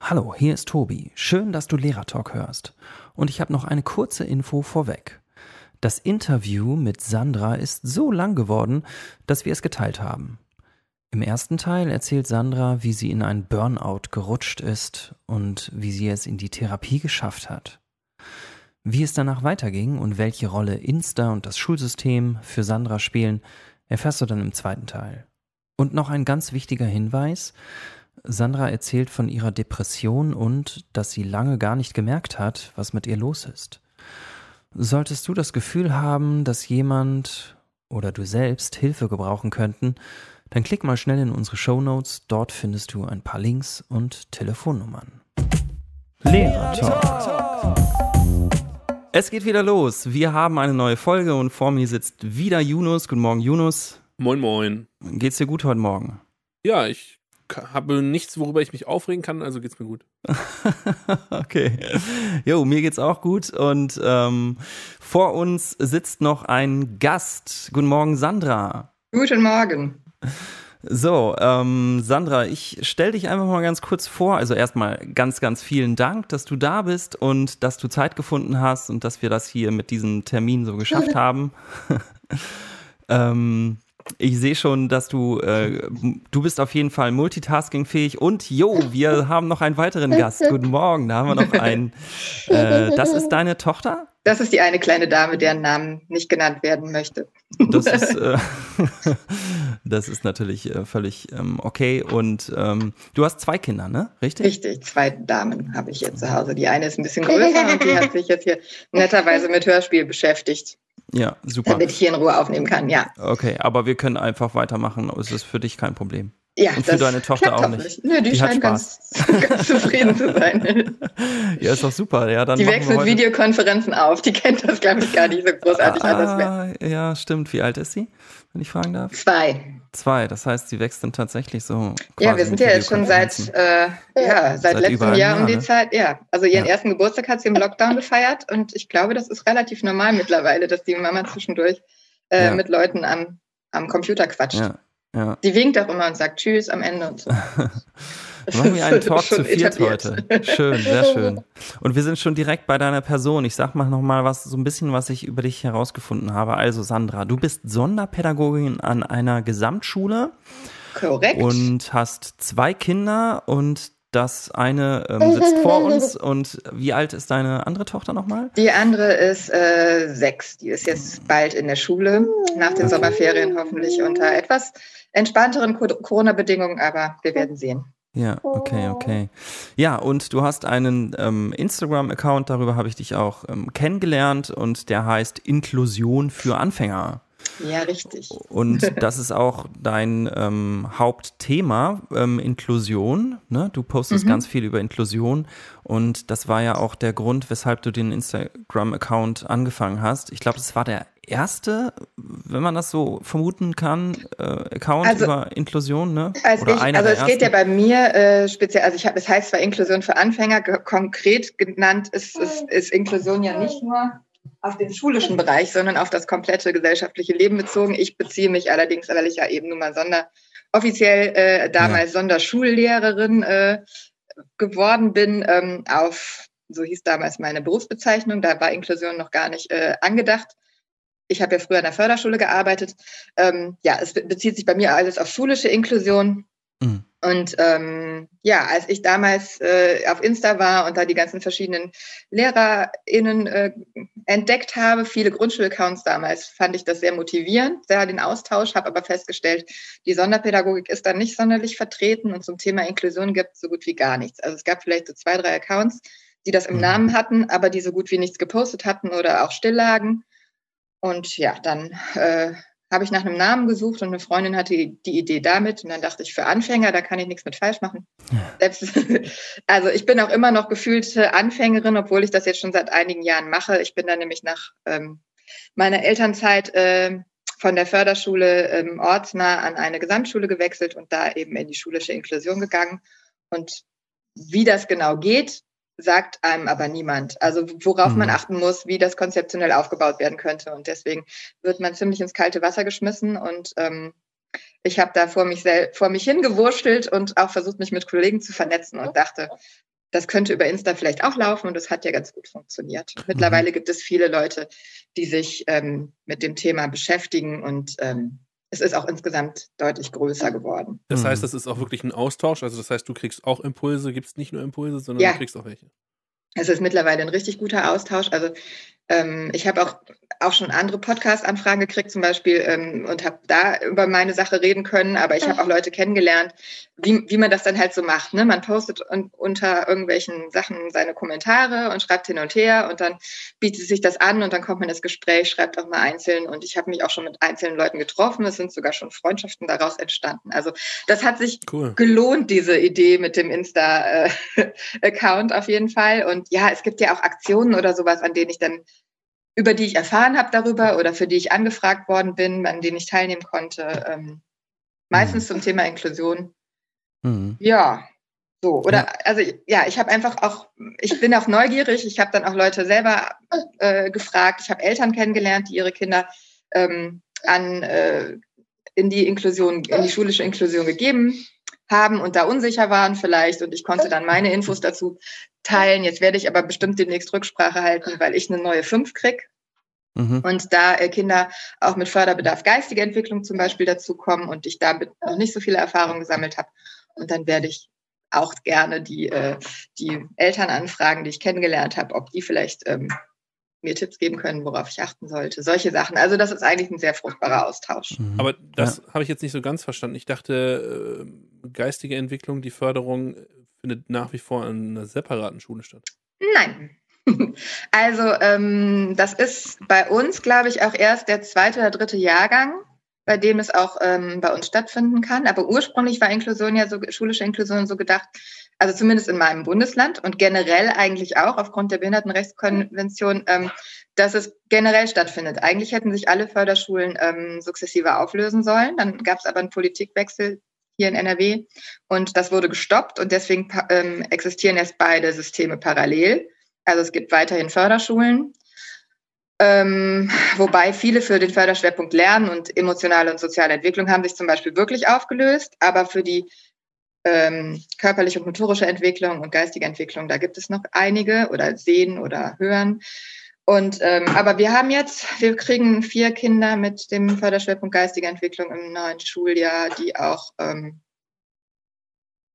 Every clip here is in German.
Hallo, hier ist Tobi. Schön, dass du Lehrertalk hörst. Und ich habe noch eine kurze Info vorweg. Das Interview mit Sandra ist so lang geworden, dass wir es geteilt haben. Im ersten Teil erzählt Sandra, wie sie in ein Burnout gerutscht ist und wie sie es in die Therapie geschafft hat. Wie es danach weiterging und welche Rolle Insta und das Schulsystem für Sandra spielen, erfährst du dann im zweiten Teil. Und noch ein ganz wichtiger Hinweis. Sandra erzählt von ihrer Depression und dass sie lange gar nicht gemerkt hat, was mit ihr los ist. Solltest du das Gefühl haben, dass jemand oder du selbst Hilfe gebrauchen könnten, dann klick mal schnell in unsere Show Notes. Dort findest du ein paar Links und Telefonnummern. Lehrer Talk. Es geht wieder los. Wir haben eine neue Folge und vor mir sitzt wieder Yunus. Guten Morgen, Yunus. Moin, moin. Geht's dir gut heute Morgen? Ja, ich habe nichts, worüber ich mich aufregen kann, also geht's mir gut. okay. Jo, mir geht's auch gut und ähm, vor uns sitzt noch ein Gast. Guten Morgen, Sandra. Guten Morgen. So, ähm, Sandra, ich stell dich einfach mal ganz kurz vor. Also erstmal ganz, ganz vielen Dank, dass du da bist und dass du Zeit gefunden hast und dass wir das hier mit diesem Termin so geschafft haben. ähm, ich sehe schon, dass du, äh, du bist auf jeden Fall multitaskingfähig und jo, wir haben noch einen weiteren Gast. Guten Morgen, da haben wir noch einen. Äh, das ist deine Tochter? Das ist die eine kleine Dame, deren Namen nicht genannt werden möchte. Das ist, äh, das ist natürlich äh, völlig ähm, okay. Und ähm, du hast zwei Kinder, ne? Richtig? Richtig, zwei Damen habe ich jetzt zu Hause. Die eine ist ein bisschen größer und die hat sich jetzt hier netterweise mit Hörspiel beschäftigt. Ja, super. Damit ich hier in Ruhe aufnehmen kann, ja. Okay, aber wir können einfach weitermachen. Es ist für dich kein Problem. Ja, Und für deine Tochter auch nicht. nicht. Nö, die, die scheint ganz, ganz, zufrieden zu sein. ja, ist doch super. Ja, dann die wächst mit Videokonferenzen auf. Die kennt das, glaube ich, gar nicht so großartig ah, anders mehr. Ja, stimmt. Wie alt ist sie, wenn ich fragen darf? Zwei. Zwei. Das heißt, sie wächst dann tatsächlich so. Ja, wir sind ja jetzt schon seit, äh, ja, seit, seit letztem Jahr um die ne? Zeit. Ja, also ihren ja. ersten Geburtstag hat sie im Lockdown gefeiert. Und ich glaube, das ist relativ normal mittlerweile, dass die Mama zwischendurch äh, ja. mit Leuten am, am Computer quatscht. Ja. Ja. Die winkt auch immer und sagt Tschüss am Ende und so. Machen wir einen Talk zu viert heute. Schön, sehr schön. Und wir sind schon direkt bei deiner Person. Ich sag mal noch mal was, so ein bisschen, was ich über dich herausgefunden habe. Also Sandra, du bist Sonderpädagogin an einer Gesamtschule. Korrekt. Und hast zwei Kinder und das eine ähm, sitzt vor uns. Und wie alt ist deine andere Tochter nochmal? Die andere ist äh, sechs. Die ist jetzt bald in der Schule, nach den Sommerferien hoffentlich unter etwas entspannteren Corona-Bedingungen, aber wir werden sehen. Ja, okay, okay. Ja, und du hast einen ähm, Instagram-Account, darüber habe ich dich auch ähm, kennengelernt und der heißt Inklusion für Anfänger. Ja, richtig. Und das ist auch dein ähm, Hauptthema, ähm, Inklusion. Ne? Du postest mhm. ganz viel über Inklusion und das war ja auch der Grund, weshalb du den Instagram-Account angefangen hast. Ich glaube, das war der erste, wenn man das so vermuten kann, äh, Account also, über Inklusion, ne? Als Oder ich, einer also es ersten? geht ja bei mir äh, speziell, also ich habe, es heißt zwar Inklusion für Anfänger, konkret genannt ist, ist, ist Inklusion ja nicht nur auf den schulischen Bereich, sondern auf das komplette gesellschaftliche Leben bezogen. Ich beziehe mich allerdings, weil ich ja eben nun mal Sonder, offiziell äh, damals ja. Sonderschullehrerin äh, geworden bin, ähm, auf, so hieß damals meine Berufsbezeichnung, da war Inklusion noch gar nicht äh, angedacht. Ich habe ja früher an der Förderschule gearbeitet. Ähm, ja, es bezieht sich bei mir alles auf schulische Inklusion. Mhm. Und ähm, ja, als ich damals äh, auf Insta war und da die ganzen verschiedenen LehrerInnen äh, entdeckt habe, viele Grundschulaccounts damals, fand ich das sehr motivierend, sehr den Austausch, habe aber festgestellt, die Sonderpädagogik ist da nicht sonderlich vertreten und zum Thema Inklusion gibt es so gut wie gar nichts. Also es gab vielleicht so zwei, drei Accounts, die das im mhm. Namen hatten, aber die so gut wie nichts gepostet hatten oder auch still Und ja, dann äh, habe ich nach einem Namen gesucht und eine Freundin hatte die Idee damit und dann dachte ich, für Anfänger, da kann ich nichts mit falsch machen. Ja. also ich bin auch immer noch gefühlte Anfängerin, obwohl ich das jetzt schon seit einigen Jahren mache. Ich bin dann nämlich nach ähm, meiner Elternzeit äh, von der Förderschule ähm, ortsnah an eine Gesamtschule gewechselt und da eben in die schulische Inklusion gegangen. Und wie das genau geht, sagt einem aber niemand. Also worauf mhm. man achten muss, wie das konzeptionell aufgebaut werden könnte. Und deswegen wird man ziemlich ins kalte Wasser geschmissen. Und ähm, ich habe da vor mich, vor mich hingewurschtelt und auch versucht, mich mit Kollegen zu vernetzen und dachte, das könnte über Insta vielleicht auch laufen und das hat ja ganz gut funktioniert. Mittlerweile mhm. gibt es viele Leute, die sich ähm, mit dem Thema beschäftigen und ähm, es ist auch insgesamt deutlich größer geworden. Das heißt, das ist auch wirklich ein Austausch. Also das heißt, du kriegst auch Impulse, gibst nicht nur Impulse, sondern ja. du kriegst auch welche. Es ist mittlerweile ein richtig guter Austausch. Also ähm, ich habe auch, auch schon andere Podcast-Anfragen gekriegt zum Beispiel ähm, und habe da über meine Sache reden können, aber ich habe auch Leute kennengelernt, wie, wie man das dann halt so macht. Ne? Man postet un unter irgendwelchen Sachen seine Kommentare und schreibt hin und her und dann bietet sich das an und dann kommt man ins Gespräch, schreibt auch mal einzeln und ich habe mich auch schon mit einzelnen Leuten getroffen. Es sind sogar schon Freundschaften daraus entstanden. Also das hat sich cool. gelohnt, diese Idee mit dem Insta-Account auf jeden Fall. Und ja, es gibt ja auch Aktionen oder sowas, an denen ich dann über die ich erfahren habe darüber oder für die ich angefragt worden bin, an denen ich teilnehmen konnte. Ähm, meistens mhm. zum Thema Inklusion. Mhm. Ja, so. Oder ja. also ja, ich habe einfach auch, ich bin auch neugierig. Ich habe dann auch Leute selber äh, gefragt. Ich habe Eltern kennengelernt, die ihre Kinder ähm, an äh, in die Inklusion, in die schulische Inklusion gegeben haben und da unsicher waren vielleicht und ich konnte dann meine Infos dazu teilen. Jetzt werde ich aber bestimmt demnächst Rücksprache halten, weil ich eine neue 5 krieg. Mhm. Und da äh, Kinder auch mit Förderbedarf geistige Entwicklung zum Beispiel dazukommen und ich damit noch nicht so viele Erfahrungen gesammelt habe. Und dann werde ich auch gerne die, äh, die Eltern anfragen, die ich kennengelernt habe, ob die vielleicht ähm, mir Tipps geben können, worauf ich achten sollte. Solche Sachen. Also das ist eigentlich ein sehr fruchtbarer Austausch. Mhm. Aber das ja. habe ich jetzt nicht so ganz verstanden. Ich dachte, äh, geistige Entwicklung, die Förderung findet nach wie vor in einer separaten Schule statt. Nein. Also ähm, das ist bei uns, glaube ich, auch erst der zweite oder dritte Jahrgang, bei dem es auch ähm, bei uns stattfinden kann. Aber ursprünglich war Inklusion ja so, schulische Inklusion so gedacht, also zumindest in meinem Bundesland und generell eigentlich auch aufgrund der Behindertenrechtskonvention, ähm, dass es generell stattfindet. Eigentlich hätten sich alle Förderschulen ähm, sukzessive auflösen sollen. Dann gab es aber einen Politikwechsel hier in NRW und das wurde gestoppt und deswegen ähm, existieren jetzt beide Systeme parallel. Also es gibt weiterhin Förderschulen, ähm, wobei viele für den Förderschwerpunkt Lernen und emotionale und soziale Entwicklung haben sich zum Beispiel wirklich aufgelöst, aber für die ähm, körperliche und motorische Entwicklung und geistige Entwicklung, da gibt es noch einige oder sehen oder hören. Und ähm, aber wir haben jetzt, wir kriegen vier Kinder mit dem Förderschwerpunkt geistige Entwicklung im neuen Schuljahr, die auch ähm,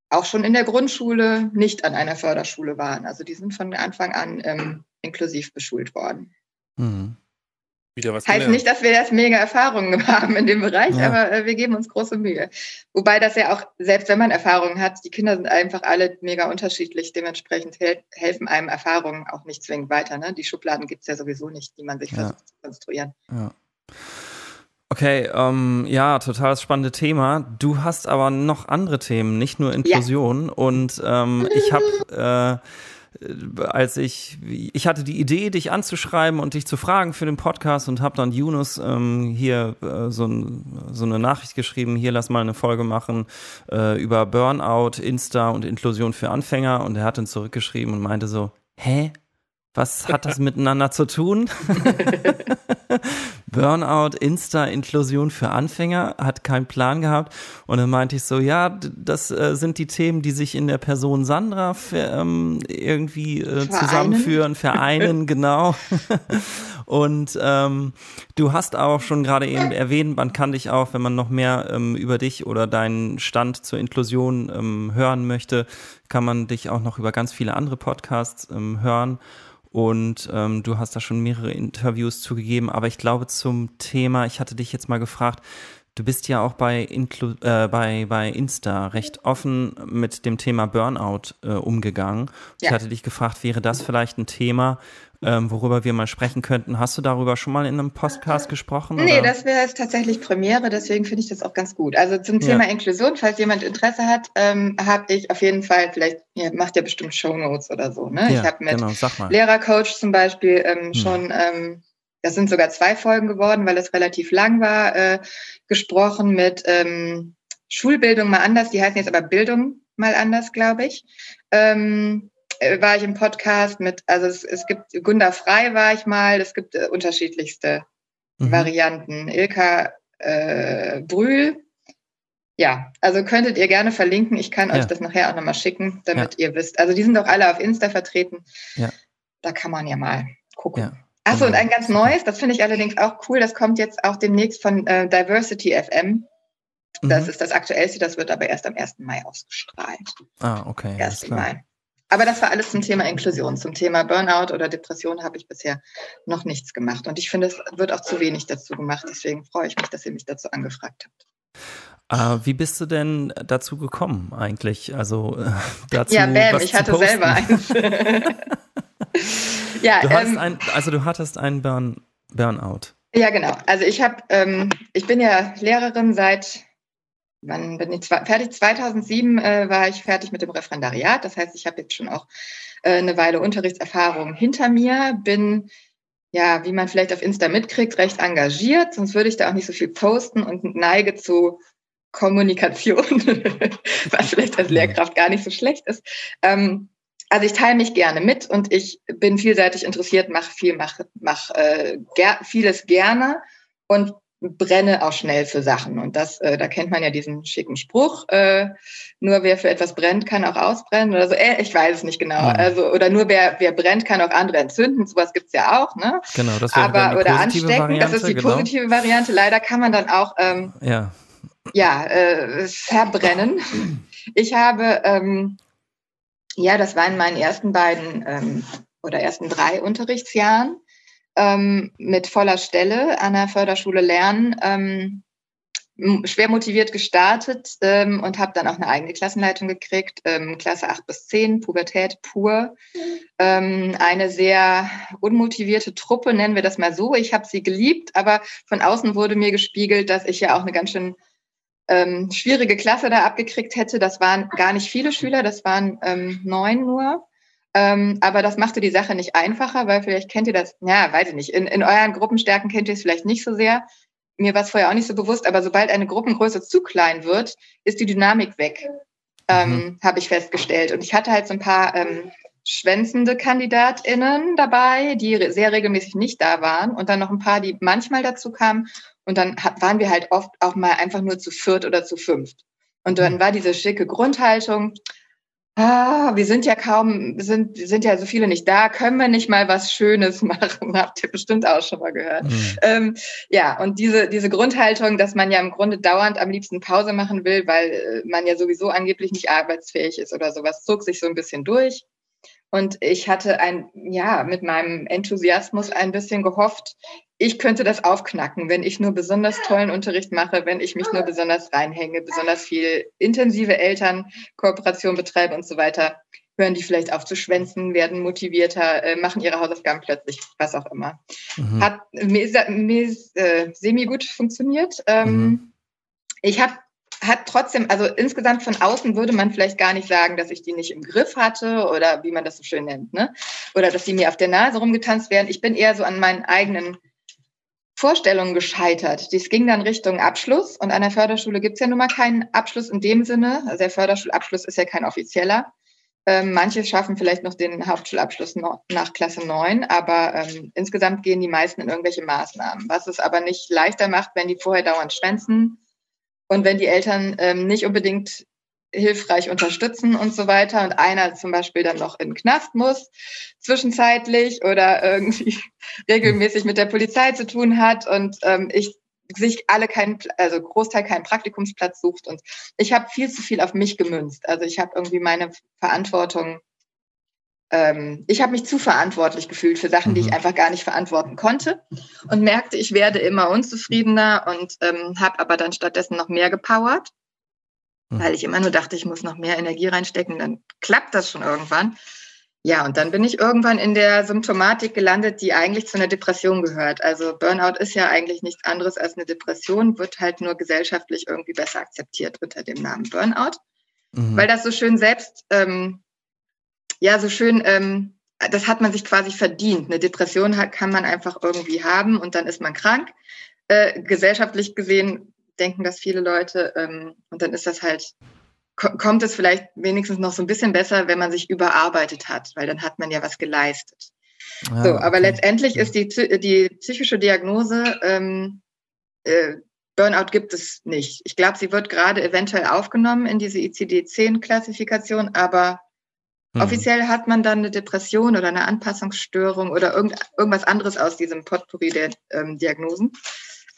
auch schon in der Grundschule nicht an einer Förderschule waren. Also die sind von Anfang an ähm, inklusiv beschult worden. Mhm. Wieder was heißt gelernt. nicht, dass wir jetzt mega Erfahrungen haben in dem Bereich, ja. aber äh, wir geben uns große Mühe. Wobei das ja auch, selbst wenn man Erfahrungen hat, die Kinder sind einfach alle mega unterschiedlich. Dementsprechend hel helfen einem Erfahrungen auch nicht zwingend weiter. Ne? Die Schubladen gibt es ja sowieso nicht, die man sich ja. versucht zu konstruieren. Ja. Okay, ähm, ja, total spannende Thema. Du hast aber noch andere Themen, nicht nur Inklusion. Ja. Und ähm, ich habe äh, als ich, ich hatte die Idee, dich anzuschreiben und dich zu fragen für den Podcast und habe dann Yunus ähm, hier äh, so, ein, so eine Nachricht geschrieben, hier lass mal eine Folge machen äh, über Burnout, Insta und Inklusion für Anfänger und er hat dann zurückgeschrieben und meinte so, hä? Was hat das miteinander zu tun? Burnout, Insta-Inklusion für Anfänger, hat keinen Plan gehabt. Und dann meinte ich so, ja, das äh, sind die Themen, die sich in der Person Sandra ähm, irgendwie äh, zusammenführen, vereinen, genau. Und ähm, du hast auch schon gerade eben erwähnt, man kann dich auch, wenn man noch mehr ähm, über dich oder deinen Stand zur Inklusion ähm, hören möchte, kann man dich auch noch über ganz viele andere Podcasts ähm, hören. Und ähm, du hast da schon mehrere Interviews zugegeben, aber ich glaube zum Thema, ich hatte dich jetzt mal gefragt, du bist ja auch bei, Inclu äh, bei, bei Insta recht offen mit dem Thema Burnout äh, umgegangen. Ja. Ich hatte dich gefragt, wäre das vielleicht ein Thema, ähm, worüber wir mal sprechen könnten. Hast du darüber schon mal in einem Podcast gesprochen? Nee, oder? das wäre jetzt tatsächlich Premiere, deswegen finde ich das auch ganz gut. Also zum Thema ja. Inklusion, falls jemand Interesse hat, ähm, habe ich auf jeden Fall, vielleicht ihr macht ja bestimmt Shownotes oder so. Ne? Ja, ich habe mit genau, Lehrercoach zum Beispiel ähm, hm. schon, ähm, das sind sogar zwei Folgen geworden, weil es relativ lang war, äh, gesprochen mit ähm, Schulbildung mal anders, die heißen jetzt aber Bildung mal anders, glaube ich. Ähm, äh, war ich im Podcast mit, also es, es gibt Gunda Frei war ich mal, es gibt äh, unterschiedlichste mhm. Varianten. Ilka äh, Brühl, ja, also könntet ihr gerne verlinken. Ich kann Ja. euch das nachher auch nochmal schicken, damit ihr wisst. Also die sind doch alle auf Insta vertreten. Ja. Da kann man ja mal gucken. Ja. Achso, und genau. ein ganz neues, das finde ich allerdings auch cool, das kommt jetzt auch demnächst von äh, Diversity FM. Das Mhm. ist das aktuellste, das wird aber erst am 1. Mai ausgestrahlt. Ah, okay. Alles 1. klar. Mai. Aber das war alles zum Thema Inklusion. Zum Thema Burnout oder Depression habe ich bisher noch nichts gemacht. Und ich finde, es wird auch zu wenig dazu gemacht. Deswegen freue ich mich, dass ihr mich dazu angefragt habt. Ah, wie bist du denn dazu gekommen eigentlich? Also äh, dazu ja, Bam, ich hatte posten? selber eins. ja, Du ähm, ein, also du hattest einen Burn, Burnout. Ja, genau. Also ich habe, ähm, ich bin ja Lehrerin seit, wann bin ich fertig? 2007 äh, war ich fertig mit dem Referendariat. Das heißt, ich habe jetzt schon auch äh, eine Weile Unterrichtserfahrung hinter mir. Bin ja, wie man vielleicht auf Insta mitkriegt, recht engagiert. Sonst würde ich da auch nicht so viel posten und neige zu Kommunikation, was vielleicht als Lehrkraft gar nicht so schlecht ist. Ähm, also ich teile mich gerne mit und ich bin vielseitig interessiert, mache viel, mache mach, äh, ger vieles gerne und brenne auch schnell für Sachen. Und das, äh, da kennt man ja diesen schicken Spruch, äh, nur wer für etwas brennt, kann auch ausbrennen oder so. Äh, ich weiß es nicht genau. Mhm. Also, oder nur wer, wer brennt, kann auch andere entzünden. Sowas gibt's ja auch, ne? Genau, das wäre Aber oder anstecken, Variante. das ist die genau. positive Variante. Leider kann man dann auch ähm, Ja. ja, äh, verbrennen. Ich habe, ähm, ja, das war in meinen ersten beiden ähm, oder ersten drei Unterrichtsjahren ähm, mit voller Stelle an der Förderschule Lernen. Ähm, schwer motiviert gestartet ähm, und habe dann auch eine eigene Klassenleitung gekriegt, ähm, Klasse 8 bis 10, Pubertät pur. Ähm, eine sehr unmotivierte Truppe, nennen wir das mal so. Ich habe sie geliebt, aber von außen wurde mir gespiegelt, dass ich ja auch eine ganz schön ähm, schwierige Klasse da abgekriegt hätte. Das waren gar nicht viele Schüler, das waren ähm, neun nur. Ähm, aber das machte die Sache nicht einfacher, weil vielleicht kennt ihr das, ja, weiß ich nicht, in, in euren Gruppenstärken kennt ihr es vielleicht nicht so sehr. Mir war es vorher auch nicht so bewusst, aber sobald eine Gruppengröße zu klein wird, ist die Dynamik weg, ähm, habe ich festgestellt. Und ich hatte halt so ein paar ähm, schwänzende KandidatInnen dabei, die sehr regelmäßig nicht da waren und dann noch ein paar, die manchmal dazu kamen. Und dann waren wir halt oft auch mal einfach nur zu viert oder zu fünft. Und dann war diese schicke Grundhaltung, ah, wir sind ja kaum, wir sind, sind ja so viele nicht da, können wir nicht mal was Schönes machen? Habt ihr bestimmt auch schon mal gehört. Mhm. Ähm, ja, und diese, diese Grundhaltung, dass man ja im Grunde dauernd am liebsten Pause machen will, weil äh, man ja sowieso angeblich nicht arbeitsfähig ist oder sowas, zog sich so ein bisschen durch. Und ich hatte ein, ja, mit meinem Enthusiasmus ein bisschen gehofft, ich könnte das aufknacken, wenn ich nur besonders tollen Unterricht mache, wenn ich mich nur besonders reinhänge, besonders viel intensive Elternkooperation betreibe und so weiter. Hören die vielleicht auf zu schwänzen, werden motivierter, äh, machen ihre Hausaufgaben plötzlich, was auch immer. Mhm. Hat mir, mir äh, semi gut funktioniert. Ähm, Mhm. Ich habe hat trotzdem, also insgesamt von außen würde man vielleicht gar nicht sagen, dass ich die nicht im Griff hatte oder wie man das so schön nennt, ne? Oder dass die mir auf der Nase rumgetanzt werden. Ich bin eher so an meinen eigenen Vorstellungen gescheitert. Dies ging dann Richtung Abschluss und an der Förderschule gibt es ja nun mal keinen Abschluss in dem Sinne. Also der Förderschulabschluss ist ja kein offizieller. Ähm, manche schaffen vielleicht noch den Hauptschulabschluss noch nach Klasse 9, aber ähm, insgesamt gehen die meisten in irgendwelche Maßnahmen. Was es aber nicht leichter macht, wenn die vorher dauernd schwänzen und wenn die Eltern ähm, nicht unbedingt hilfreich unterstützen und so weiter und einer zum Beispiel dann noch in den Knast muss zwischenzeitlich oder irgendwie regelmäßig mit der Polizei zu tun hat und ähm, ich sich alle keinen, also Großteil keinen Praktikumsplatz sucht und ich habe viel zu viel auf mich gemünzt. Also ich habe irgendwie meine Verantwortung, ähm, ich habe mich zu verantwortlich gefühlt für Sachen, die ich Mhm. einfach gar nicht verantworten konnte und merkte, ich werde immer unzufriedener und ähm, habe aber dann stattdessen noch mehr gepowert. Weil ich immer nur dachte, ich muss noch mehr Energie reinstecken, dann klappt das schon irgendwann. Ja, und dann bin ich irgendwann in der Symptomatik gelandet, die eigentlich zu einer Depression gehört. Also Burnout ist ja eigentlich nichts anderes als eine Depression, wird halt nur gesellschaftlich irgendwie besser akzeptiert unter dem Namen Burnout, Mhm. weil das so schön selbst, ähm, ja, so schön, ähm, das hat man sich quasi verdient. Eine Depression kann man einfach irgendwie haben und dann ist man krank. Äh, gesellschaftlich gesehen denken das viele Leute ähm, und dann ist das halt ko- kommt es vielleicht wenigstens noch so ein bisschen besser, wenn man sich überarbeitet hat, weil dann hat man ja was geleistet. Ah, so, aber okay. letztendlich ist die, die psychische Diagnose ähm, äh, Burnout gibt es nicht. Ich glaube, sie wird gerade eventuell aufgenommen in diese ICD-10-Klassifikation, aber hm. offiziell hat man dann eine Depression oder eine Anpassungsstörung oder irgend, irgendwas anderes aus diesem Potpourri der ähm, Diagnosen.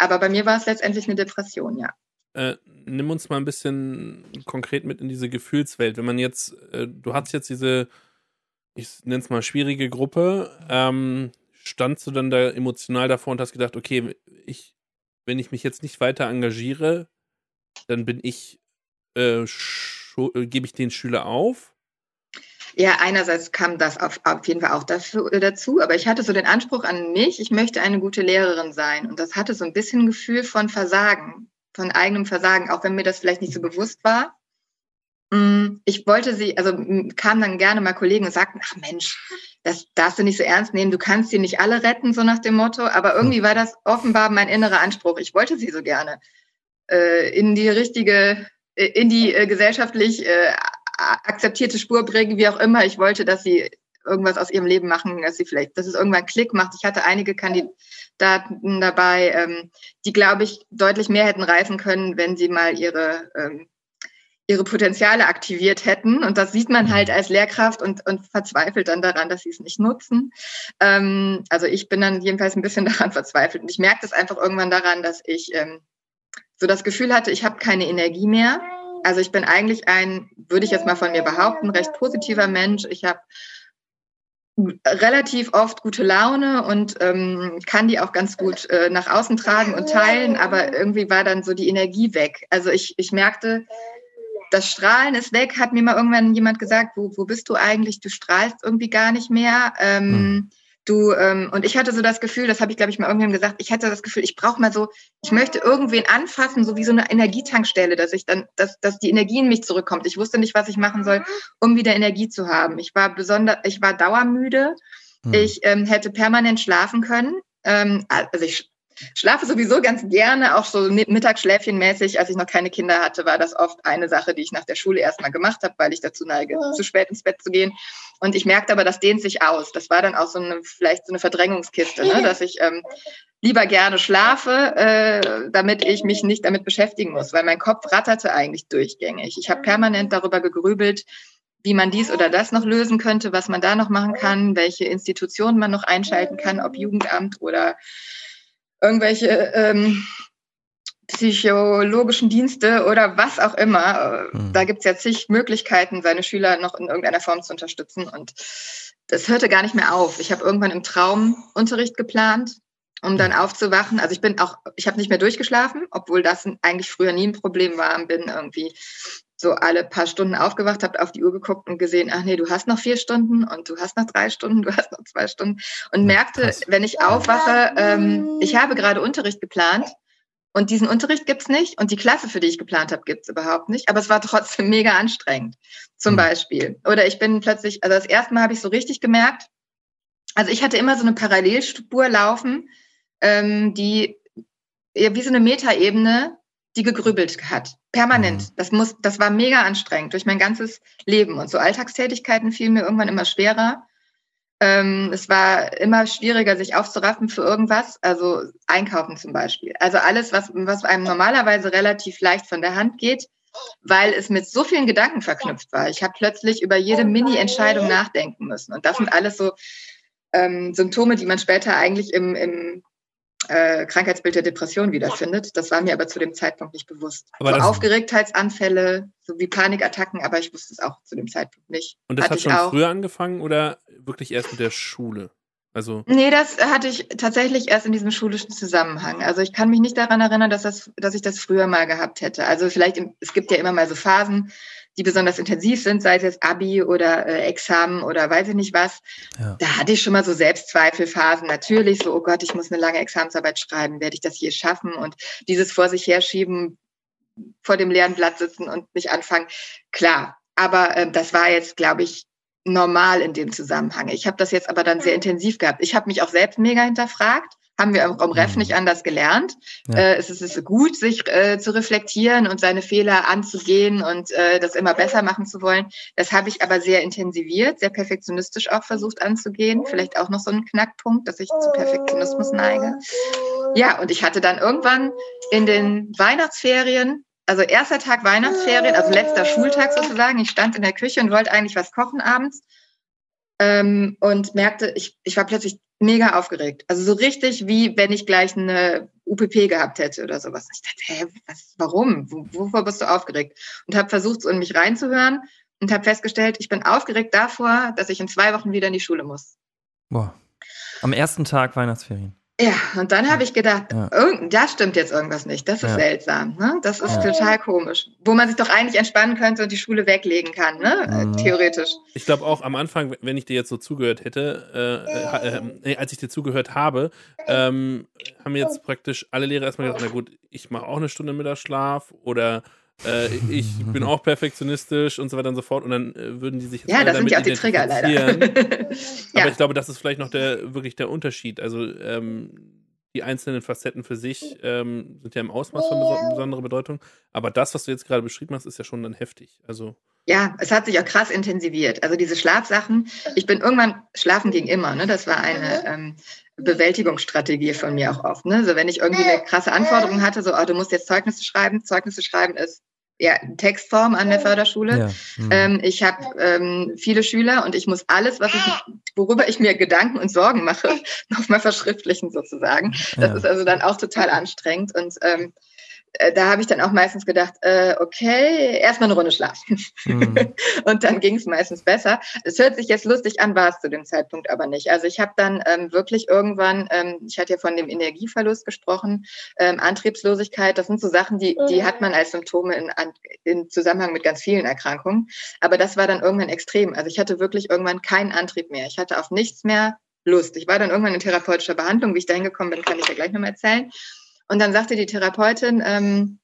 Aber bei mir war es letztendlich eine Depression, ja. Äh, nimm uns mal ein bisschen konkret mit in diese Gefühlswelt. Wenn man jetzt, äh, du hast jetzt diese, ich nenne es mal schwierige Gruppe, ähm, standst du dann da emotional davor und hast gedacht, okay, ich, wenn ich mich jetzt nicht weiter engagiere, dann bin ich, äh, gebe ich den Schüler auf? Ja, einerseits kam das auf, auf jeden Fall auch dafür, dazu, aber ich hatte so den Anspruch an mich, ich möchte eine gute Lehrerin sein. Und das hatte so ein bisschen ein Gefühl von Versagen von eigenem Versagen, auch wenn mir das vielleicht nicht so bewusst war. Mm, ich wollte sie, also kamen dann gerne mal Kollegen und sagten, ach Mensch, das darfst du nicht so ernst nehmen, du kannst sie nicht alle retten, so nach dem Motto. Aber irgendwie war das offenbar mein innerer Anspruch. Ich wollte sie so gerne äh, in die richtige, äh, in die äh, gesellschaftlich äh, akzeptierte Spur bringen, wie auch immer. Ich wollte, dass sie irgendwas aus ihrem Leben machen, dass sie vielleicht, dass es irgendwann Klick macht. Ich hatte einige Kandidaten dabei, ähm, die, glaube ich, deutlich mehr hätten reißen können, wenn sie mal ihre, ähm, ihre Potenziale aktiviert hätten. Und das sieht man halt als Lehrkraft und, und verzweifelt dann daran, dass sie es nicht nutzen. Ähm, also ich bin dann jedenfalls ein bisschen daran verzweifelt. Und ich merke das einfach irgendwann daran, dass ich ähm, so das Gefühl hatte, ich habe keine Energie mehr. Also ich bin eigentlich ein, würde ich jetzt mal von mir behaupten, recht positiver Mensch. Ich habe relativ oft gute Laune und ähm, kann die auch ganz gut äh, nach außen tragen und teilen, aber irgendwie war dann so die Energie weg. Also ich, ich merkte, das Strahlen ist weg, hat mir mal irgendwann jemand gesagt, wo, wo bist du eigentlich? Du strahlst irgendwie gar nicht mehr. Ähm, hm. Du, ähm, und ich hatte so das Gefühl, das habe ich, glaube ich, mal irgendwann gesagt, ich hatte das Gefühl, ich brauche mal so, ich möchte irgendwen anfassen, so wie so eine Energietankstelle, dass ich dann, dass, dass die Energie in mich zurückkommt. Ich wusste nicht, was ich machen soll, um wieder Energie zu haben. Ich war besonders, ich war dauermüde. Hm. Ich ähm, hätte permanent schlafen können. Ähm, also ich schlafe sowieso ganz gerne, auch so Mittagsschläfchenmäßig. Als ich noch keine Kinder hatte, war das oft eine Sache, die ich nach der Schule erstmal gemacht habe, weil ich dazu neige, ja. zu spät ins Bett zu gehen. Und ich merkte aber, das dehnt sich aus. Das war dann auch so eine, vielleicht so eine Verdrängungskiste, ne? dass ich ähm, lieber gerne schlafe, äh, damit ich mich nicht damit beschäftigen muss, weil mein Kopf ratterte eigentlich durchgängig. Ich habe permanent darüber gegrübelt, wie man dies oder das noch lösen könnte, was man da noch machen kann, welche Institutionen man noch einschalten kann, ob Jugendamt oder irgendwelche ähm, psychologischen Dienste oder was auch immer. Mhm. Da gibt es ja zig Möglichkeiten, seine Schüler noch in irgendeiner Form zu unterstützen. Und das hörte gar nicht mehr auf. Ich habe irgendwann im Traum Unterricht geplant, um dann hm. aufzuwachen. Also ich bin auch, ich habe nicht mehr durchgeschlafen, obwohl das eigentlich früher nie ein Problem war. Bin irgendwie so alle paar Stunden aufgewacht, habe auf die Uhr geguckt und gesehen, ach nee, du hast noch vier Stunden und du hast noch drei Stunden, du hast noch zwei Stunden und merkte, Krass. wenn ich aufwache, ähm, ich habe gerade Unterricht geplant und diesen Unterricht gibt's nicht und die Klasse, für die ich geplant habe, gibt's überhaupt nicht, aber es war trotzdem mega anstrengend, zum mhm. Beispiel. Oder ich bin plötzlich, also das erste Mal habe ich so richtig gemerkt, also ich hatte immer so eine Parallelspur laufen, ähm, die ja, wie so eine Metaebene die gegrübelt hat. Permanent. Mhm. Das muss, das war mega anstrengend durch mein ganzes Leben. Und so Alltagstätigkeiten fielen mir irgendwann immer schwerer. Ähm, es war immer schwieriger, sich aufzuraffen für irgendwas. Also einkaufen zum Beispiel. Also alles, was, was einem normalerweise relativ leicht von der Hand geht, weil es mit so vielen Gedanken verknüpft war. Ich habe plötzlich über jede Mini-Entscheidung nachdenken müssen. Und das sind alles so ähm, Symptome, die man später eigentlich im, im äh, Krankheitsbild der Depression wiederfindet. Das war mir aber zu dem Zeitpunkt nicht bewusst. Aber so Aufgeregtheitsanfälle, so wie Panikattacken, aber ich wusste es auch zu dem Zeitpunkt nicht. Und das hatte hat schon auch. früher angefangen oder wirklich erst mit der Schule? Also nee, das hatte ich tatsächlich erst in diesem schulischen Zusammenhang. Also ich kann mich nicht daran erinnern, dass, das, dass ich das früher mal gehabt hätte. Also vielleicht, im, es gibt ja immer mal so Phasen, die besonders intensiv sind, sei es jetzt Abi oder äh, Examen oder weiß ich nicht was. Ja. Da hatte ich schon mal so Selbstzweifelphasen. Natürlich so, oh Gott, ich muss eine lange Examensarbeit schreiben, werde ich das hier schaffen? Und dieses vor sich herschieben, vor dem leeren Blatt sitzen und nicht anfangen. Klar, aber äh, das war jetzt, glaube ich, normal in dem Zusammenhang. Ich habe das jetzt aber dann sehr intensiv gehabt. Ich habe mich auch selbst mega hinterfragt haben wir im Raum Ref mhm. nicht anders gelernt. Ja. Äh, es ist gut, sich äh, zu reflektieren und seine Fehler anzugehen und äh, das immer besser machen zu wollen. Das habe ich aber sehr intensiviert, sehr perfektionistisch auch versucht anzugehen. Vielleicht auch noch so ein Knackpunkt, dass ich zu Perfektionismus neige. Ja, und ich hatte dann irgendwann in den Weihnachtsferien, also erster Tag Weihnachtsferien, also letzter Schultag sozusagen, ich stand in der Küche und wollte eigentlich was kochen abends ähm, und merkte, ich, ich war plötzlich mega aufgeregt. Also so richtig, wie wenn ich gleich eine UPP gehabt hätte oder sowas. Ich dachte, hä, was, warum? Wovor bist du aufgeregt? Und habe versucht, so in mich reinzuhören und habe festgestellt, ich bin aufgeregt davor, dass ich in zwei Wochen wieder in die Schule muss. Boah. Am ersten Tag Weihnachtsferien. Ja, und dann habe ich gedacht, ja. da stimmt jetzt irgendwas nicht. Das ist ja. seltsam. Ne? Das ist ja. total komisch. Wo man sich doch eigentlich entspannen könnte und die Schule weglegen kann, ne? Mhm. theoretisch. Ich glaube auch am Anfang, wenn ich dir jetzt so zugehört hätte, äh, äh, äh, als ich dir zugehört habe, ähm, haben jetzt praktisch alle Lehrer erstmal gesagt, na gut, ich mache auch eine Stunde Mittagsschlaf oder äh, ich bin auch perfektionistisch und so weiter und so fort. Und dann äh, würden die sich Ja, das sind ja auch die Trigger leider. Aber ich glaube, das ist vielleicht noch der wirklich der Unterschied. Also ähm, die einzelnen Facetten für sich ähm, sind ja im Ausmaß von besonderer Bedeutung. Aber das, was du jetzt gerade beschrieben hast, ist ja schon dann heftig. Also ja, es hat sich auch krass intensiviert. Also diese Schlafsachen, ich bin irgendwann, schlafen ging immer, ne? Das war eine ähm, Bewältigungsstrategie von mir auch oft. Ne? Also wenn ich irgendwie eine krasse Anforderung hatte, so, oh, du musst jetzt Zeugnisse schreiben, Zeugnisse schreiben ist ja, Textform an der Förderschule. Ja. Mhm. Ähm, ich habe ähm, viele Schüler und ich muss alles, was ich, worüber ich mir Gedanken und Sorgen mache, nochmal verschriftlichen sozusagen. Das ja. ist also dann auch total anstrengend und ähm, äh, da habe ich dann auch meistens gedacht, äh, okay, erstmal eine Runde schlafen. Mhm. und dann ging es meistens besser. Es hört sich jetzt lustig an, war es zu dem Zeitpunkt aber nicht. Also ich habe dann ähm, wirklich irgendwann, ähm, ich hatte ja von dem Energieverlust gesprochen, ähm, Antriebslosigkeit, das sind so Sachen, die, die hat man als Symptome in, in Zusammenhang mit ganz vielen Erkrankungen. Aber das war dann irgendwann extrem. Also ich hatte wirklich irgendwann keinen Antrieb mehr. Ich hatte auf nichts mehr Lust. Ich war dann irgendwann in therapeutischer Behandlung. Wie ich da hingekommen bin, kann ich ja gleich nochmal erzählen. Und dann sagte die Therapeutin, ähm,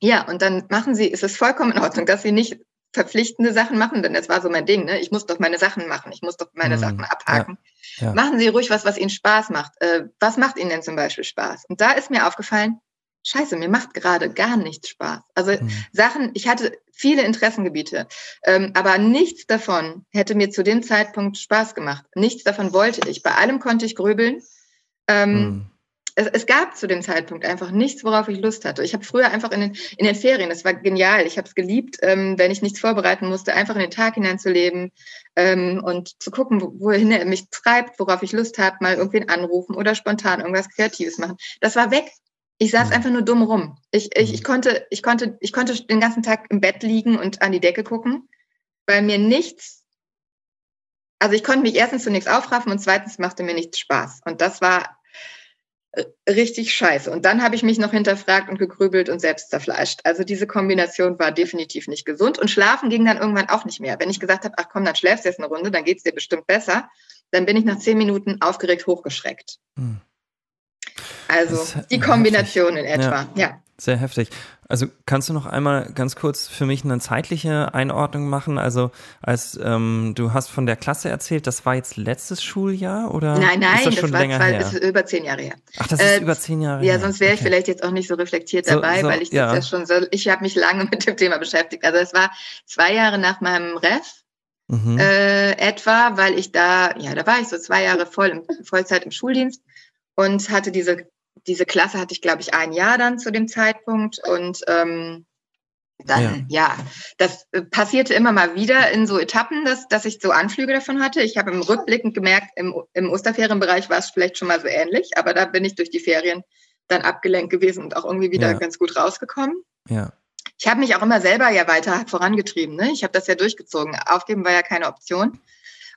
ja, und dann machen Sie, ist es vollkommen in Ordnung, dass Sie nicht verpflichtende Sachen machen, denn das war so mein Ding, ne? Ich muss doch meine Sachen machen, ich muss doch meine mhm. Sachen abhaken. Ja, ja. Machen Sie ruhig was, was Ihnen Spaß macht. Äh, was macht Ihnen denn zum Beispiel Spaß? Und da ist mir aufgefallen, Scheiße, mir macht gerade gar nichts Spaß. Also mhm. Sachen, ich hatte viele Interessengebiete, ähm, aber nichts davon hätte mir zu dem Zeitpunkt Spaß gemacht. Nichts davon wollte ich. Bei allem konnte ich grübeln. Ähm, mhm es, es, gab zu dem Zeitpunkt einfach nichts, worauf ich Lust hatte. Ich habe früher einfach in den, in den Ferien, das war genial, ich habe es geliebt, ähm, wenn ich nichts vorbereiten musste, einfach in den Tag hineinzuleben ähm, und zu gucken, wohin er mich treibt, worauf ich Lust habe, mal irgendwen anrufen oder spontan irgendwas Kreatives machen. Das war weg. Ich saß mhm. einfach nur dumm rum. Ich, ich, ich, mhm. konnte, ich, konnte, ich konnte den ganzen Tag im Bett liegen und an die Decke gucken, weil mir nichts, also ich konnte mich erstens zu nichts aufraffen und zweitens machte mir nichts Spaß. Und das war richtig scheiße. Und dann habe ich mich noch hinterfragt und gegrübelt und selbst zerfleischt. Also diese Kombination war definitiv nicht gesund. Und schlafen ging dann irgendwann auch nicht mehr. Wenn ich gesagt habe, ach komm, dann schläfst du jetzt eine Runde, dann geht es dir bestimmt besser, dann bin ich nach zehn Minuten aufgeregt hochgeschreckt. Hm. Also die Kombination heftig. in etwa, ja. ja. Sehr heftig. Also kannst du noch einmal ganz kurz für mich eine zeitliche Einordnung machen? Also als ähm, du hast von der Klasse erzählt, das war jetzt letztes Schuljahr oder? Nein, nein, ist das, schon das war länger zwei, her? ist über zehn Jahre her. Ach, das ist äh, über zehn Jahre ja, her. Ja, sonst wäre ich vielleicht jetzt auch nicht so reflektiert dabei, so, so, weil ich ja. das ja schon so. Ich habe mich lange mit dem Thema beschäftigt. Also es war zwei Jahre nach meinem Ref. Mhm. Äh, etwa, weil ich da, ja, da war ich so zwei Jahre voll im, Vollzeit im Schuldienst und hatte diese diese Klasse hatte ich, glaube ich, ein Jahr dann zu dem Zeitpunkt und ähm, dann, ja. ja, das äh, passierte immer mal wieder in so Etappen, dass, dass ich so Anflüge davon hatte. Ich habe im Rückblickend gemerkt, im, im Osterferienbereich war es vielleicht schon mal so ähnlich, aber da bin ich durch die Ferien dann abgelenkt gewesen und auch irgendwie wieder ja. ganz gut rausgekommen. Ja. Ich habe mich auch immer selber ja weiter vorangetrieben. Ne? Ich habe das ja durchgezogen. Aufgeben war ja keine Option.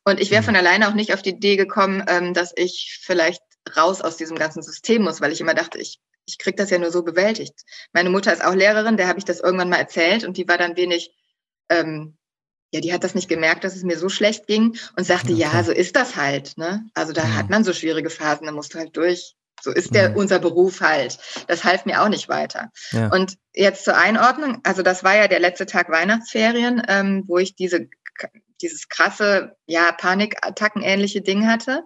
Und ich wäre mhm. von alleine auch nicht auf die Idee gekommen, ähm, dass ich vielleicht raus aus diesem ganzen System muss, weil ich immer dachte, ich, ich kriege das ja nur so bewältigt. Meine Mutter ist auch Lehrerin, der habe ich das irgendwann mal erzählt und die war dann wenig, ähm, ja, die hat das nicht gemerkt, dass es mir so schlecht ging und sagte, okay. ja, so ist das halt. Ne? Also da ja. hat man so schwierige Phasen, da musst du halt durch. So ist der, ja. unser Beruf halt. Das half mir auch nicht weiter. Ja. Und jetzt zur Einordnung, also das war ja der letzte Tag Weihnachtsferien, ähm, wo ich diese, dieses krasse, ja, Panikattacken ähnliche Ding hatte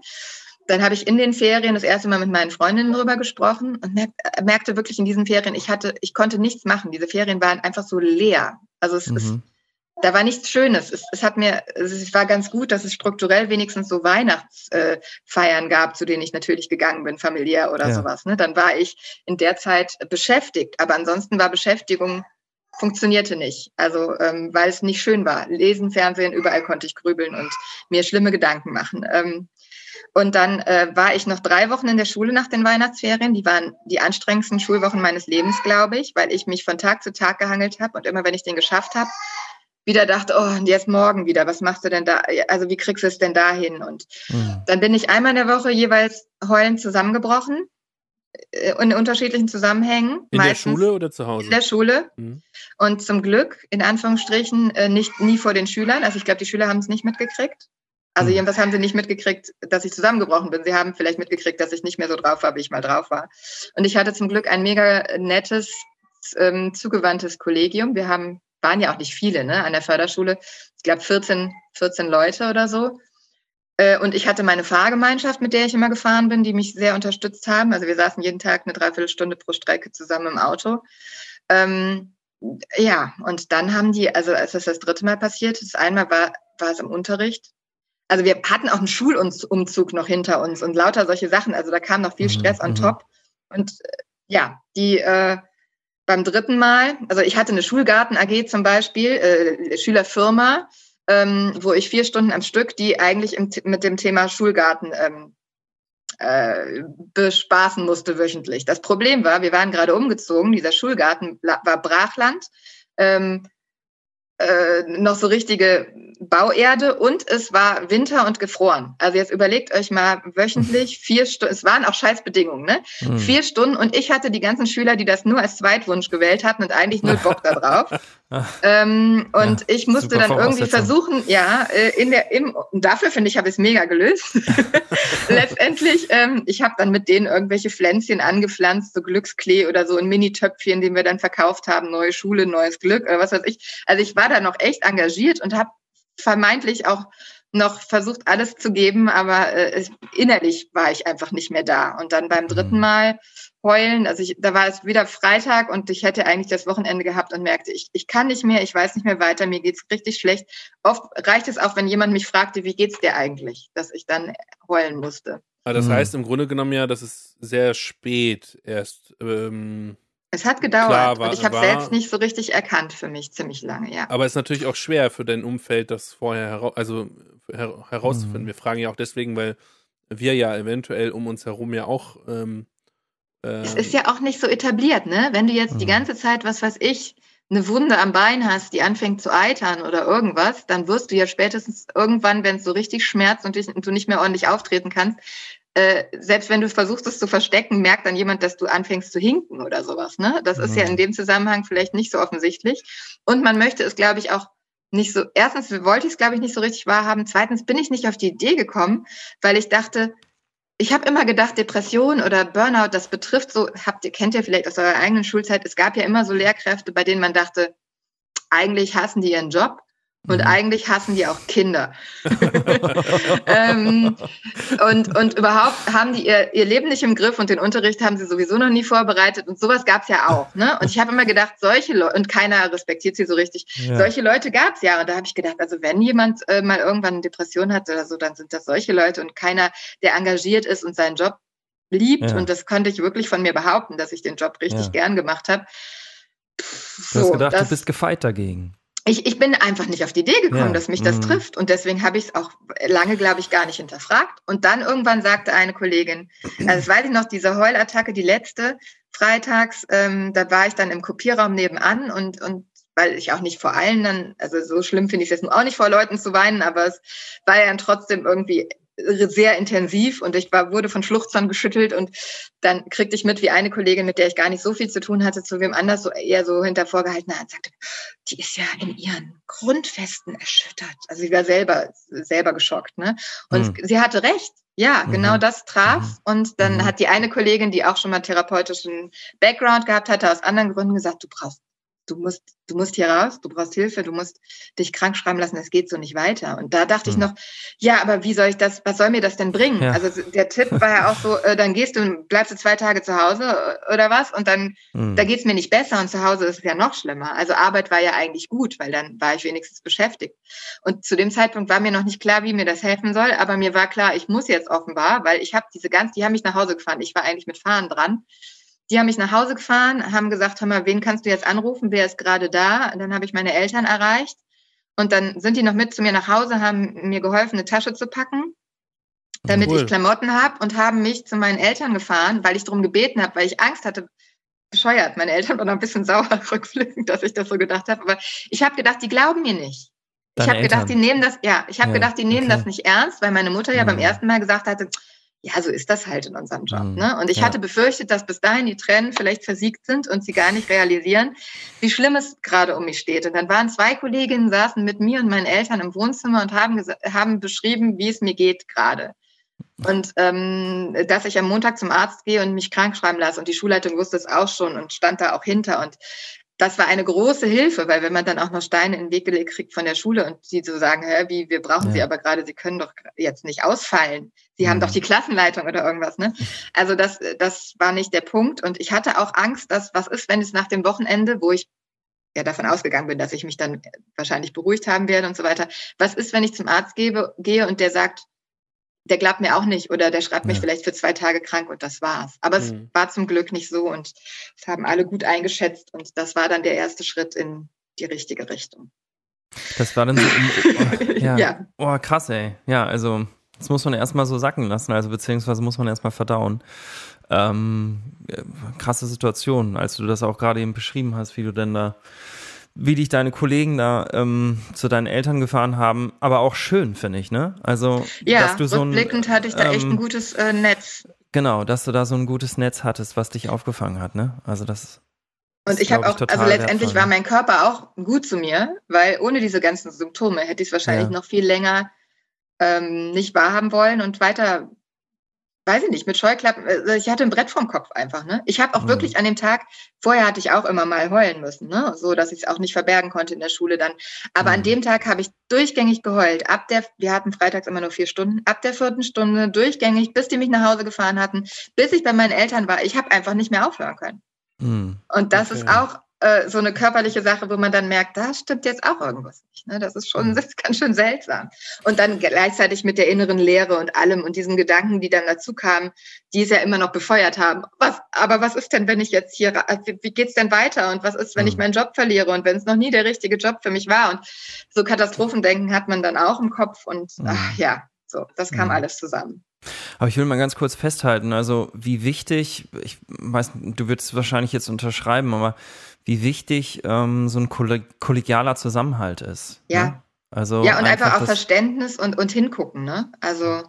dann habe ich in den Ferien das erste Mal mit meinen Freundinnen darüber gesprochen und äh, merkte wirklich in diesen Ferien, ich hatte, ich konnte nichts machen. Diese Ferien waren einfach so leer. Also es mhm. ist, da war nichts Schönes. Es, es hat mir, es war ganz gut, dass es strukturell wenigstens so Weihnachtsfeiern äh, gab, zu denen ich natürlich gegangen bin, familiär oder ja. sowas. Ne? Dann war ich in der Zeit beschäftigt. Aber ansonsten war Beschäftigung funktionierte nicht. Also ähm, weil es nicht schön war. Lesen, Fernsehen, überall konnte ich grübeln und mir schlimme Gedanken machen. Ähm, und dann äh, war ich noch drei Wochen in der Schule nach den Weihnachtsferien. Die waren die anstrengendsten Schulwochen meines Lebens, glaube ich, weil ich mich von Tag zu Tag gehangelt habe und immer, wenn ich den geschafft habe, wieder dachte, oh, und jetzt morgen wieder, was machst du denn da? Also wie kriegst du es denn dahin? Und mhm. dann bin ich einmal in der Woche jeweils heulend zusammengebrochen äh, in unterschiedlichen Zusammenhängen. In der Schule oder zu Hause? In der Schule. Mhm. Und zum Glück, in Anführungsstrichen, äh, nicht nie vor den Schülern. Also ich glaube, die Schüler haben es nicht mitgekriegt. Also mhm. jedenfalls haben sie nicht mitgekriegt, dass ich zusammengebrochen bin. Sie haben vielleicht mitgekriegt, dass ich nicht mehr so drauf war, wie ich mal drauf war. Und ich hatte zum Glück ein mega nettes, ähm, zugewandtes Kollegium. Wir haben waren ja auch nicht viele ne, an der Förderschule. Ich glaube 14, 14 Leute oder so. Äh, und ich hatte meine Fahrgemeinschaft, mit der ich immer gefahren bin, die mich sehr unterstützt haben. Also wir saßen jeden Tag eine Dreiviertelstunde pro Strecke zusammen im Auto. Ähm, ja, und dann haben die, also als das das dritte Mal passiert ist, einmal war, war es im Unterricht. Also wir hatten auch einen Schulumzug noch hinter uns und lauter solche Sachen. Also da kam noch viel mhm, Stress on mhm. top. Und äh, ja, die, äh, beim dritten Mal, also ich hatte eine Schulgarten AG zum Beispiel, äh, Schülerfirma, ähm, wo ich vier Stunden am Stück, die eigentlich im, mit dem Thema Schulgarten ähm, äh, bespaßen musste wöchentlich. Das Problem war, wir waren gerade umgezogen, dieser Schulgarten war Brachland. Ähm, äh, noch so richtige Bauerde und es war Winter und gefroren. Also jetzt überlegt euch mal wöchentlich vier Stunden, es waren auch Scheißbedingungen, ne? Mhm. Vier Stunden und ich hatte die ganzen Schüler, die das nur als Zweitwunsch gewählt hatten und eigentlich null Bock da drauf. ähm, und ja, ich musste dann irgendwie versuchen, ja, äh, in der, im, dafür finde ich, habe ich es mega gelöst. Letztendlich, ähm, ich habe dann mit denen irgendwelche Pflänzchen angepflanzt, so Glücksklee oder so ein Mini-Töpfchen, den wir dann verkauft haben, neue Schule, neues Glück oder was weiß ich. Also ich war da noch echt engagiert und habe vermeintlich auch noch versucht, alles zu geben, aber äh, innerlich war ich einfach nicht mehr da. Und dann beim dritten mhm. Mal heulen, also ich, da war es wieder Freitag und ich hätte eigentlich das Wochenende gehabt und merkte, ich, ich kann nicht mehr, ich weiß nicht mehr weiter, mir geht's richtig schlecht. Oft reicht es auch, wenn jemand mich fragte, wie geht's dir eigentlich, dass ich dann heulen musste. Aber das mhm. heißt im Grunde genommen ja, dass es sehr spät erst ähm, es hat gedauert Klar, war, und ich habe selbst nicht so richtig erkannt für mich ziemlich lange, ja. Aber es ist natürlich auch schwer für dein Umfeld, das vorher hera also her herauszufinden. Mhm. Wir fragen ja auch deswegen, weil wir ja eventuell um uns herum ja auch. Ähm, äh, es ist ja auch nicht so etabliert, ne? Wenn du jetzt mhm. die ganze Zeit, was weiß ich, eine Wunde am Bein hast, die anfängt zu eitern oder irgendwas, dann wirst du ja spätestens irgendwann, wenn es so richtig schmerzt und du nicht mehr ordentlich auftreten kannst, äh, selbst wenn du versuchst, es zu verstecken, merkt dann jemand, dass du anfängst zu hinken oder sowas. Ne? Das mhm. ist ja mhm. in dem Zusammenhang vielleicht nicht so offensichtlich. Und man möchte es, glaube ich, auch nicht so, erstens wollte ich es, glaube ich, nicht so richtig wahrhaben. Zweitens bin ich nicht auf die Idee gekommen, weil ich dachte, ich habe immer gedacht, Depression oder Burnout, das betrifft so, habt ihr, kennt ihr vielleicht aus eurer eigenen Schulzeit, es gab ja immer so Lehrkräfte, bei denen man dachte, eigentlich hassen die ihren Job. Und mhm. eigentlich hassen die auch Kinder. ähm, und, und überhaupt haben die ihr, ihr Leben nicht im Griff und den Unterricht haben sie sowieso noch nie vorbereitet. Und sowas gab es ja auch. Ne? Und ich habe immer gedacht, solche Leute, und keiner respektiert sie so richtig, ja. solche Leute gab es ja. Und da habe ich gedacht, also wenn jemand äh, mal irgendwann eine Depression hat oder so, dann sind das solche Leute und keiner, der engagiert ist und seinen Job liebt. Ja. Und das konnte ich wirklich von mir behaupten, dass ich den Job richtig ja. gern gemacht habe. Du hast gedacht, das, du bist gefeit dagegen ich, ich bin einfach nicht auf die Idee gekommen, ja. dass mich das mhm. trifft. Und deswegen habe ich es auch lange, glaube ich, gar nicht hinterfragt. Und dann irgendwann sagte eine Kollegin, also das weiß ich noch, diese Heulattacke, die letzte, freitags, ähm, da war ich dann im Kopierraum nebenan und, und weil ich auch nicht vor allen dann, also so schlimm finde ich es jetzt auch nicht vor Leuten zu weinen, aber es war ja dann trotzdem irgendwie sehr intensiv und ich war, wurde von Schluchzern geschüttelt und dann kriegte ich mit, wie eine Kollegin, mit der ich gar nicht so viel zu tun hatte, zu wem anders so eher so hinter vorgehaltener Hand sagte, die ist ja in ihren Grundfesten erschüttert. Also sie war selber, selber geschockt, ne? Und mhm. sie hatte recht. Ja, mhm. genau das traf. Mhm. Und dann mhm. hat die eine Kollegin, die auch schon mal therapeutischen Background gehabt hatte, aus anderen Gründen gesagt, du brauchst du musst, du musst hier raus, du brauchst Hilfe, du musst dich krank schreiben lassen, es geht so nicht weiter. Und da dachte mhm. ich noch, ja, aber wie soll ich das, was soll mir das denn bringen? Ja. Also der Tipp war ja auch so, äh, dann gehst du, bleibst du zwei Tage zu Hause äh, oder was und dann, mhm. da geht's mir nicht besser und zu Hause ist es ja noch schlimmer. Also Arbeit war ja eigentlich gut, weil dann war ich wenigstens beschäftigt. Und zu dem Zeitpunkt war mir noch nicht klar, wie mir das helfen soll, aber mir war klar, ich muss jetzt offenbar, weil ich habe diese ganz, die haben mich nach Hause gefahren. Ich war eigentlich mit Fahren dran. Die haben mich nach Hause gefahren, haben gesagt, hör mal, wen kannst du jetzt anrufen? Wer ist gerade da? Und dann habe ich meine Eltern erreicht. Und dann sind die noch mit zu mir nach Hause, haben mir geholfen, eine Tasche zu packen, damit cool. ich Klamotten habe und haben mich zu meinen Eltern gefahren, weil ich darum gebeten habe, weil ich Angst hatte, bescheuert. Meine Eltern waren ein bisschen sauer rückblickend, dass ich das so gedacht habe. Aber ich habe gedacht, die glauben mir nicht. Deine ich habe gedacht, die nehmen das, ja, ich habe ja, gedacht, die nehmen okay. das nicht ernst, weil meine Mutter ja mhm. beim ersten Mal gesagt hatte, ja, so ist das halt in unserem Job. Mhm. Ne? Und ich ja. hatte befürchtet, dass bis dahin die Tränen vielleicht versiegt sind und sie gar nicht realisieren, wie schlimm es gerade um mich steht. Und dann waren zwei Kolleginnen, saßen mit mir und meinen Eltern im Wohnzimmer und haben, haben beschrieben, wie es mir geht gerade. Und ähm, dass ich am Montag zum Arzt gehe und mich krank schreiben lasse. Und die Schulleitung wusste es auch schon und stand da auch hinter. Und das war eine große Hilfe, weil wenn man dann auch noch Steine in den Weg gelegt kriegt von der Schule und die so sagen, hä, wie, wir brauchen ja. sie aber gerade, sie können doch jetzt nicht ausfallen. Sie mhm. haben doch die Klassenleitung oder irgendwas, ne? Also das, das war nicht der Punkt. Und ich hatte auch Angst, dass was ist, wenn es nach dem Wochenende, wo ich ja davon ausgegangen bin, dass ich mich dann wahrscheinlich beruhigt haben werde und so weiter. Was ist, wenn ich zum Arzt gebe, gehe und der sagt, der glaubt mir auch nicht oder der schreibt mich vielleicht für zwei Tage krank und das war's. Aber mhm. es war zum Glück nicht so und es haben alle gut eingeschätzt und das war dann der erste Schritt in die richtige Richtung. Das war dann so, oh, ja. ja. Oh, krass, ey. Ja, also das muss man erstmal so sacken lassen, also beziehungsweise muss man erstmal verdauen. Ähm, krasse Situation, als du das auch gerade eben beschrieben hast, wie du denn da wie dich deine Kollegen da ähm, zu deinen Eltern gefahren haben, aber auch schön, finde ich, ne? Also, ja, dass du so ein, rückblickend hatte ich da ähm, echt ein ähm, gutes äh, Netz. Genau, dass du da so ein gutes Netz hattest, was dich aufgefangen hat, ne? Also das. Und ich habe auch, also letztendlich war mein Körper auch gut zu mir, weil ohne diese ganzen Symptome hätte ich es wahrscheinlich ja. noch viel länger ähm, nicht wahrhaben wollen und weiter weiß ich nicht, mit Scheuklappen, äh, ich hatte ein Brett vom Kopf einfach. Ne? Ich habe auch mhm. wirklich an dem Tag, vorher hatte ich auch immer mal heulen müssen, ne? so dass ich es auch nicht verbergen konnte in der Schule dann. Aber mhm. an dem Tag habe ich durchgängig geheult. Ab der, wir hatten freitags immer nur vier Stunden, ab der vierten Stunde durchgängig, bis die mich nach Hause gefahren hatten, bis ich bei meinen Eltern war. Ich habe einfach nicht mehr aufhören können. Mhm. Und das okay. ist auch äh, so eine körperliche Sache, wo man dann merkt, da stimmt jetzt auch irgendwas nicht. Ne? Das ist schon das ist ganz schön seltsam. Und dann gleichzeitig mit der inneren Leere und allem und diesen Gedanken, die dann dazu kamen, die es ja immer noch befeuert haben. Was, aber was ist denn, wenn ich jetzt hier, wie, wie geht's denn weiter? Und was ist, wenn ich mhm. meinen Job verliere und wenn es noch nie der richtige Job für mich war? Und so Katastrophendenken hat man dann auch im Kopf und ach, mhm. ja, so, das kam mhm. alles zusammen. Aber ich will mal ganz kurz festhalten, also wie wichtig, ich weiß, du würdest wahrscheinlich jetzt unterschreiben, aber wie wichtig ähm, so ein kollegialer Zusammenhalt ist. Ja. Ne? Also ja, und einfach, einfach auch Verständnis und, und hingucken, ne? Also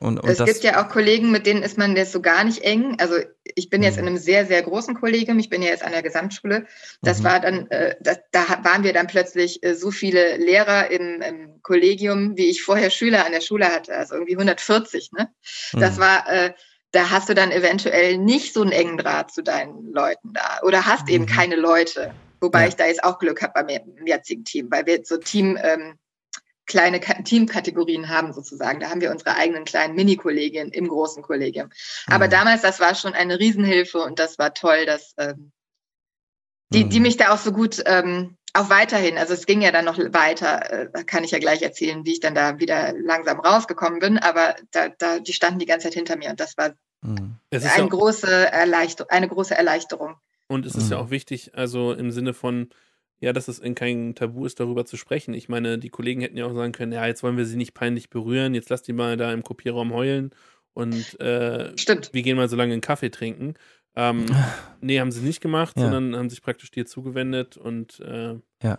und, und es gibt ja auch Kollegen, mit denen ist man jetzt so gar nicht eng. Also ich bin jetzt in mhm. einem sehr, sehr großen Kollegium. Ich bin ja jetzt an der Gesamtschule. Das mhm. war dann, äh, das, da waren wir dann plötzlich äh, so viele Lehrer im, im, Kollegium, wie ich vorher Schüler an der Schule hatte. Also irgendwie 140. Ne? Das mhm. war, äh, da hast du dann eventuell nicht so einen engen Draht zu deinen Leuten da oder hast mhm. eben keine Leute. Wobei ja. ich da jetzt auch Glück habe beim jetzigen Team, weil wir so Team ähm, kleine Teamkategorien haben sozusagen. Da haben wir unsere eigenen kleinen Mini-Kollegien im großen Kollegium. Aber mhm. damals, das war schon eine Riesenhilfe und das war toll, dass ähm, die, die mhm. mich da auch so gut ähm, auch weiterhin, also es ging ja dann noch weiter, äh, kann ich ja gleich erzählen, wie ich dann da wieder langsam rausgekommen bin, aber da, da, die standen die ganze Zeit hinter mir und das war mhm. eine, ja große Erleichterung, eine große Erleichterung. Und es ist mhm. ja auch wichtig, also im Sinne von, ja, dass es kein Tabu ist, darüber zu sprechen. Ich meine, die Kollegen hätten ja auch sagen können, ja, jetzt wollen wir sie nicht peinlich berühren, jetzt lass die mal da im Kopierraum heulen und äh, Stimmt. wir gehen mal so lange einen Kaffee trinken. Ähm, nee, haben sie nicht gemacht, ja. sondern haben sich praktisch dir zugewendet und äh, ja.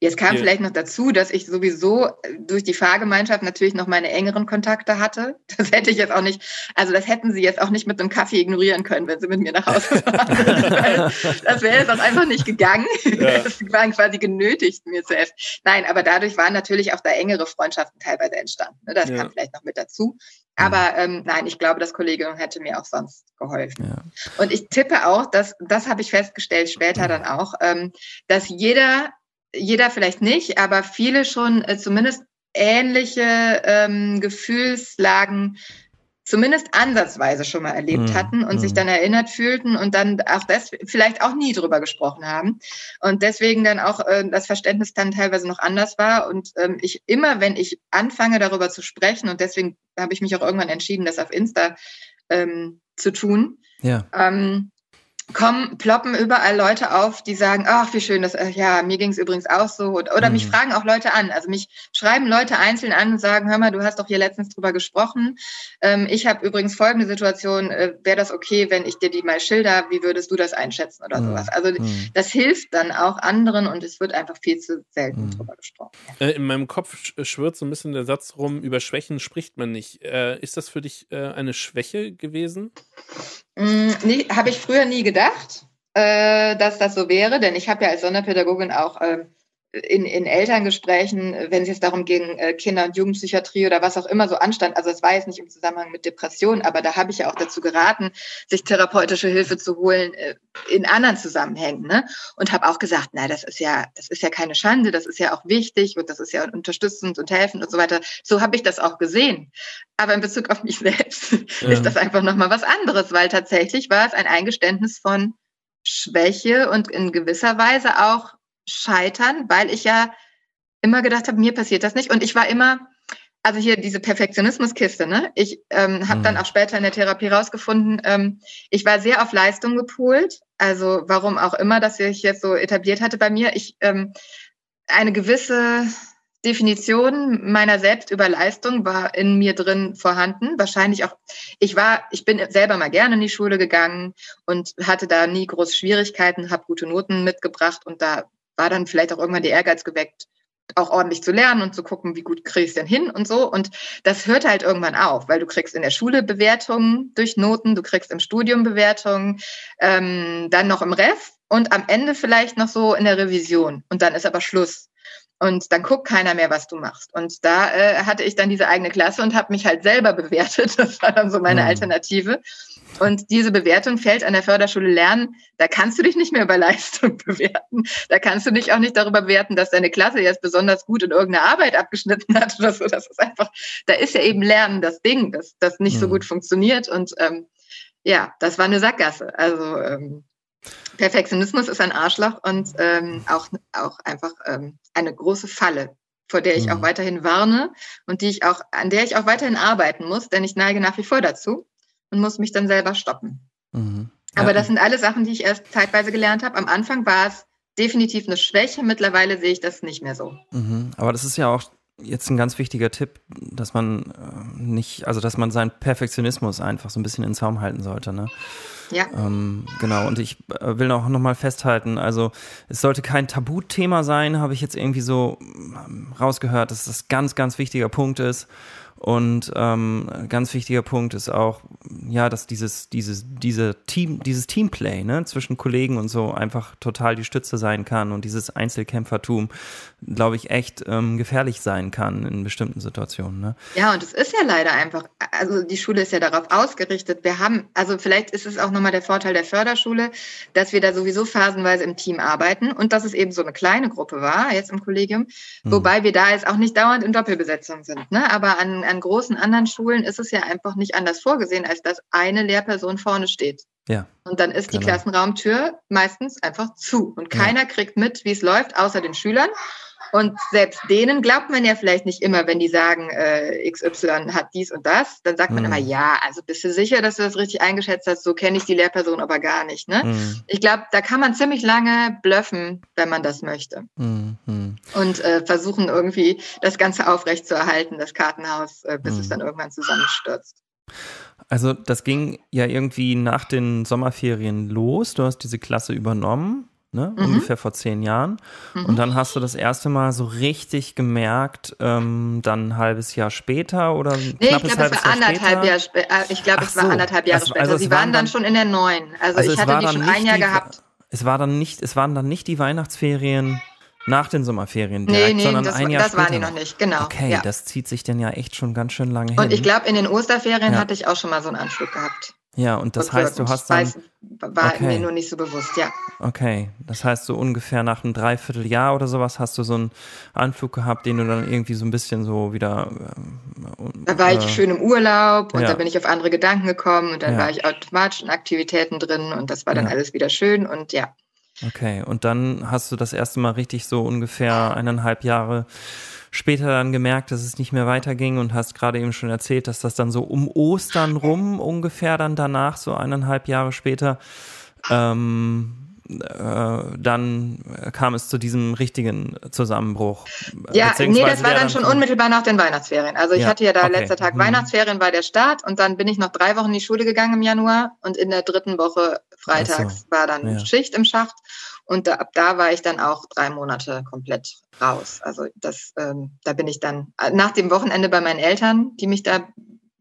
Jetzt kam ja. vielleicht noch dazu, dass ich sowieso äh, durch die Fahrgemeinschaft natürlich noch meine engeren Kontakte hatte. Das hätte ich jetzt auch nicht, also das hätten sie jetzt auch nicht mit einem Kaffee ignorieren können, wenn sie mit mir nach Hause fahren. das wäre jetzt auch einfach nicht gegangen. Ja. Das waren quasi genötigt, mir zu helfen. Nein, aber dadurch waren natürlich auch da engere Freundschaften teilweise entstanden. Ne? Das ja. kam vielleicht noch mit dazu. Aber ähm, nein, ich glaube, das Kollegium hätte mir auch sonst geholfen. Ja. Und ich tippe auch, dass das habe ich festgestellt später dann auch, ähm, dass jeder, jeder vielleicht nicht, aber viele schon äh, zumindest ähnliche ähm, Gefühlslagen zumindest ansatzweise schon mal erlebt Mhm. hatten und sich Mhm. dann erinnert fühlten und dann auch das vielleicht auch nie drüber gesprochen haben und deswegen dann auch äh, das Verständnis dann teilweise noch anders war und ähm, ich immer, wenn ich anfange darüber zu sprechen und deswegen habe ich mich auch irgendwann entschieden, das auf Insta ähm, zu tun, Ja. ähm, kommen, ploppen überall Leute auf, die sagen, ach, wie schön, das, äh, ja, mir ging es übrigens auch so. Oder, oder mich Mhm. fragen auch Leute an. Also mich schreiben Leute einzeln an und sagen, hör mal, du hast doch hier letztens drüber gesprochen. Ähm, ich habe übrigens folgende Situation, äh, wäre das okay, wenn ich dir die mal schilder, wie würdest du das einschätzen oder Mhm. sowas. Also Mhm. das hilft dann auch anderen und es wird einfach viel zu selten Mhm. drüber gesprochen. Äh, in meinem Kopf sch- schwirrt so ein bisschen der Satz rum, über Schwächen spricht man nicht. Äh, ist das für dich äh, eine Schwäche gewesen? Mm, Nee, habe ich früher nie gedacht, äh, dass das so wäre, denn ich habe ja als Sonderpädagogin auch ähm, in, in Elterngesprächen, wenn es jetzt darum ging, äh, Kinder- und Jugendpsychiatrie oder was auch immer so anstand, also es war jetzt nicht im Zusammenhang mit Depressionen, aber da habe ich ja auch dazu geraten, sich therapeutische Hilfe zu holen äh, in anderen Zusammenhängen, ne? Und habe auch gesagt, na, das ist ja, das ist ja keine Schande, das ist ja auch wichtig und das ist ja unterstützend und helfend und so weiter. So habe ich das auch gesehen. Aber in Bezug auf mich selbst Ja. ist das einfach nochmal was anderes, weil tatsächlich war es ein Eingeständnis von Schwäche und in gewisser Weise auch Scheitern, weil ich ja immer gedacht habe, mir passiert das nicht. Und ich war immer, also hier diese Perfektionismuskiste, ne? Ich ähm, habe Mhm. dann auch später in der Therapie rausgefunden, ähm, ich war sehr auf Leistung gepolt. Also warum auch immer das sich jetzt so etabliert hatte bei mir. Ich ähm, eine gewisse Definition meiner selbst über Leistung war in mir drin vorhanden. Wahrscheinlich auch, ich war, ich bin selber mal gerne in die Schule gegangen und hatte da nie groß Schwierigkeiten, habe gute Noten mitgebracht und da war dann vielleicht auch irgendwann der Ehrgeiz geweckt, auch ordentlich zu lernen und zu gucken, wie gut kriege ich es denn hin und so. Und das hört halt irgendwann auf, weil du kriegst in der Schule Bewertungen durch Noten, du kriegst im Studium Bewertungen, ähm, dann noch im Ref und am Ende vielleicht noch so in der Revision. Und dann ist aber Schluss. Und dann guckt keiner mehr, was du machst. Und da äh, hatte ich dann diese eigene Klasse und habe mich halt selber bewertet. Das war dann so meine Mhm. Alternative. Und diese Bewertung fällt an der Förderschule Lernen. Da kannst du dich nicht mehr über Leistung bewerten. Da kannst du dich auch nicht darüber bewerten, dass deine Klasse jetzt besonders gut in irgendeine Arbeit abgeschnitten hat oder so. Das ist einfach, da ist ja eben Lernen das Ding, das, das nicht so Mhm. gut funktioniert. Und ähm, ja, das war eine Sackgasse. Also ähm, Perfektionismus ist ein Arschloch und ähm, auch, auch einfach ähm, eine große Falle, vor der ich Mhm. auch weiterhin warne und die ich auch, an der ich auch weiterhin arbeiten muss, denn ich neige nach wie vor dazu und muss mich dann selber stoppen. Mhm. Aber Ja. das sind alle Sachen, die ich erst zeitweise gelernt habe. Am Anfang war es definitiv eine Schwäche, mittlerweile sehe ich das nicht mehr so. Mhm. Aber das ist ja auch jetzt ein ganz wichtiger Tipp, dass man äh, nicht, also dass man seinen Perfektionismus einfach so ein bisschen in den Zaum halten sollte, ne? Ja. Ähm, genau, und ich äh, will auch nochmal festhalten, also es sollte kein Tabuthema sein, habe ich jetzt irgendwie so ähm, rausgehört, dass das ganz, ganz wichtiger Punkt ist. Und ähm, ein ganz wichtiger Punkt ist auch, ja, dass dieses, dieses, diese Team, dieses Teamplay, ne, zwischen Kollegen und so einfach total die Stütze sein kann und dieses Einzelkämpfertum, glaube ich, echt ähm, gefährlich sein kann in bestimmten Situationen. Ne? Ja, und es ist ja leider einfach, also die Schule ist ja darauf ausgerichtet. Wir haben, also vielleicht ist es auch nochmal der Vorteil der Förderschule, dass wir da sowieso phasenweise im Team arbeiten und dass es eben so eine kleine Gruppe war, jetzt im Kollegium, Hm. wobei wir da jetzt auch nicht dauernd in Doppelbesetzung sind. Ne? Aber an, an großen anderen Schulen ist es ja einfach nicht anders vorgesehen, als dass eine Lehrperson vorne steht. Ja. Und dann ist die Genau. Klassenraumtür meistens einfach zu und Ja. keiner kriegt mit, wie es läuft, außer den Schülern. Und selbst denen glaubt man ja vielleicht nicht immer, wenn die sagen, äh, XY hat dies und das. Dann sagt man Mhm. immer, ja, also bist du sicher, dass du das richtig eingeschätzt hast? So kenne ich die Lehrperson aber gar nicht. Ne? Mhm. Ich glaube, da kann man ziemlich lange blöffen, wenn man das möchte. Mhm. Mhm. Und äh, versuchen irgendwie das Ganze aufrechtzuerhalten, das Kartenhaus, äh, bis Mhm. es dann irgendwann zusammenstürzt. Also das ging ja irgendwie nach den Sommerferien los. Du hast diese Klasse übernommen, ne? Mhm. ungefähr vor zehn Jahren. Mhm. Und dann hast du das erste Mal so richtig gemerkt, ähm, dann ein halbes Jahr später oder ein Nee, ich knappes glaube, es halbes war Jahr anderthalb später? Jahre später. Ich glaube, es war so. anderthalb Jahre Also- später. also Sie waren dann dann- schon in der neuen. Also, Also ich hatte war die schon nicht ein Jahr die- gehabt. Es war dann nicht, es waren dann nicht die Weihnachtsferien Nach den Sommerferien direkt, nee, nee, sondern das, ein Jahr das später waren die noch nicht, genau. Okay, ja. das zieht sich dann ja echt schon ganz schön lange hin. Und ich glaube, in den Osterferien Ja. hatte ich auch schon mal so einen Anflug gehabt. Ja, und das heißt, du hast dann, Weiß, war Okay. mir nur nicht so bewusst, ja. okay, das heißt so ungefähr nach einem Dreivierteljahr oder sowas hast du so einen Anflug gehabt, den du dann irgendwie so ein bisschen so wieder. ähm, Da war äh, ich schön im Urlaub und ja. da bin ich auf andere Gedanken gekommen und dann Ja. war ich automatisch in Aktivitäten drin und das war dann Ja. alles wieder schön und ja. Okay, und dann hast du das erste Mal richtig so ungefähr eineinhalb Jahre später dann gemerkt, dass es nicht mehr weiterging und hast gerade eben schon erzählt, dass das dann so um Ostern rum ungefähr dann danach, so eineinhalb Jahre später, ähm, äh, dann kam es zu diesem richtigen Zusammenbruch. Ja, nee, das war dann schon unmittelbar nach den Weihnachtsferien. Also ich Ja, hatte ja da okay. letzter Tag Mhm. Weihnachtsferien war der Start und dann bin ich noch drei Wochen in die Schule gegangen im Januar und in der dritten Woche freitags war dann ja. Schicht im Schacht und da, ab da war ich dann auch drei Monate komplett raus. Also das, ähm, da bin ich dann äh, nach dem Wochenende bei meinen Eltern, die mich da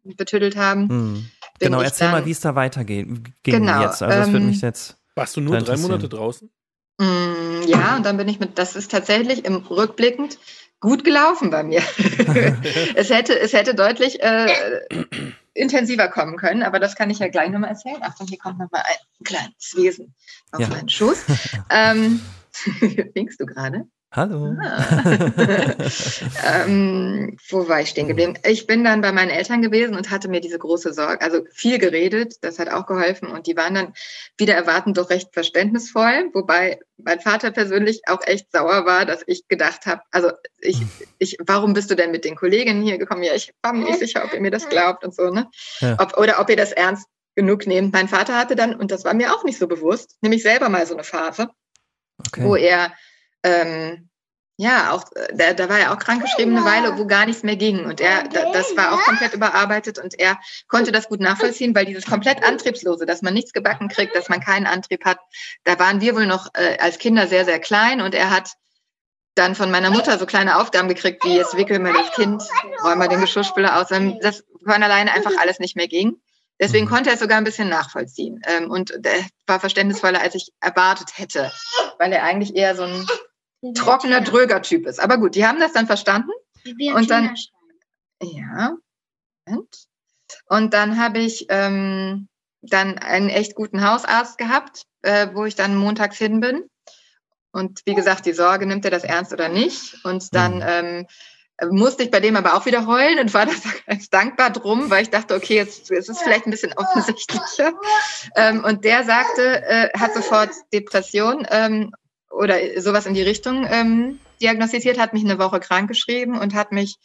betüdelt haben. Hm. bin Genau, erzähl dann- mal, wie es da weitergeht Genau, jetzt. Also es würde ähm, mich jetzt. Warst du nur drei. Monate draußen? Mm, Ja, und dann bin ich mit, das ist tatsächlich im Rückblickend gut gelaufen bei mir. es, hätte, es hätte deutlich äh, intensiver kommen können, aber das kann ich ja gleich nochmal erzählen. Achtung, hier kommt nochmal ein kleines Wesen auf Ja. meinen Schoß. ähm, winkst du gerade? Hallo. Ah. ähm, wo war ich stehen geblieben? Ich bin dann bei meinen Eltern gewesen und hatte mir diese große Sorge, also viel geredet, das hat auch geholfen und die waren dann wieder erwartend doch recht verständnisvoll, wobei mein Vater persönlich auch echt sauer war, dass ich gedacht habe, also ich, ich, warum bist du denn mit den Kolleginnen hier gekommen? Ja, ich war mir nicht sicher, ob ihr mir das glaubt und so, ne? Ja. Ob, oder ob ihr das ernst genug nehmt. Mein Vater hatte dann, und das war mir auch nicht so bewusst, nämlich selber mal so eine Phase, wo Okay. er ähm, ja auch äh, da, da war er auch krankgeschrieben eine Weile, wo gar nichts mehr ging und er da, das war auch komplett überarbeitet und er konnte das gut nachvollziehen, weil dieses komplett antriebslose, dass man nichts gebacken kriegt, dass man keinen Antrieb hat, da waren wir wohl noch äh, als Kinder sehr sehr klein und er hat dann von meiner Mutter so kleine Aufgaben gekriegt, wie jetzt wickeln wir das Kind, räumen wir den Geschirrspüler aus, das von alleine einfach alles nicht mehr ging. Deswegen Mhm. konnte er es sogar ein bisschen nachvollziehen. Ähm, und er war verständnisvoller, als ich erwartet hätte, weil er eigentlich eher so ein trockener, dröger Typ ist. Aber gut, die haben das dann verstanden. Und dann- Ja. Moment. Und dann habe ich ähm, dann einen echt guten Hausarzt gehabt, äh, wo ich dann montags hin bin. Und wie gesagt, die Sorge, nimmt er das ernst oder nicht? Und dann Mhm. ähm, musste ich bei dem aber auch wieder heulen und war da ganz dankbar drum, weil ich dachte, okay, jetzt, jetzt ist es vielleicht ein bisschen offensichtlicher. Ähm, und der sagte, äh, hat sofort Depression ähm, oder sowas in die Richtung ähm, diagnostiziert, hat mich eine Woche krankgeschrieben und hat mich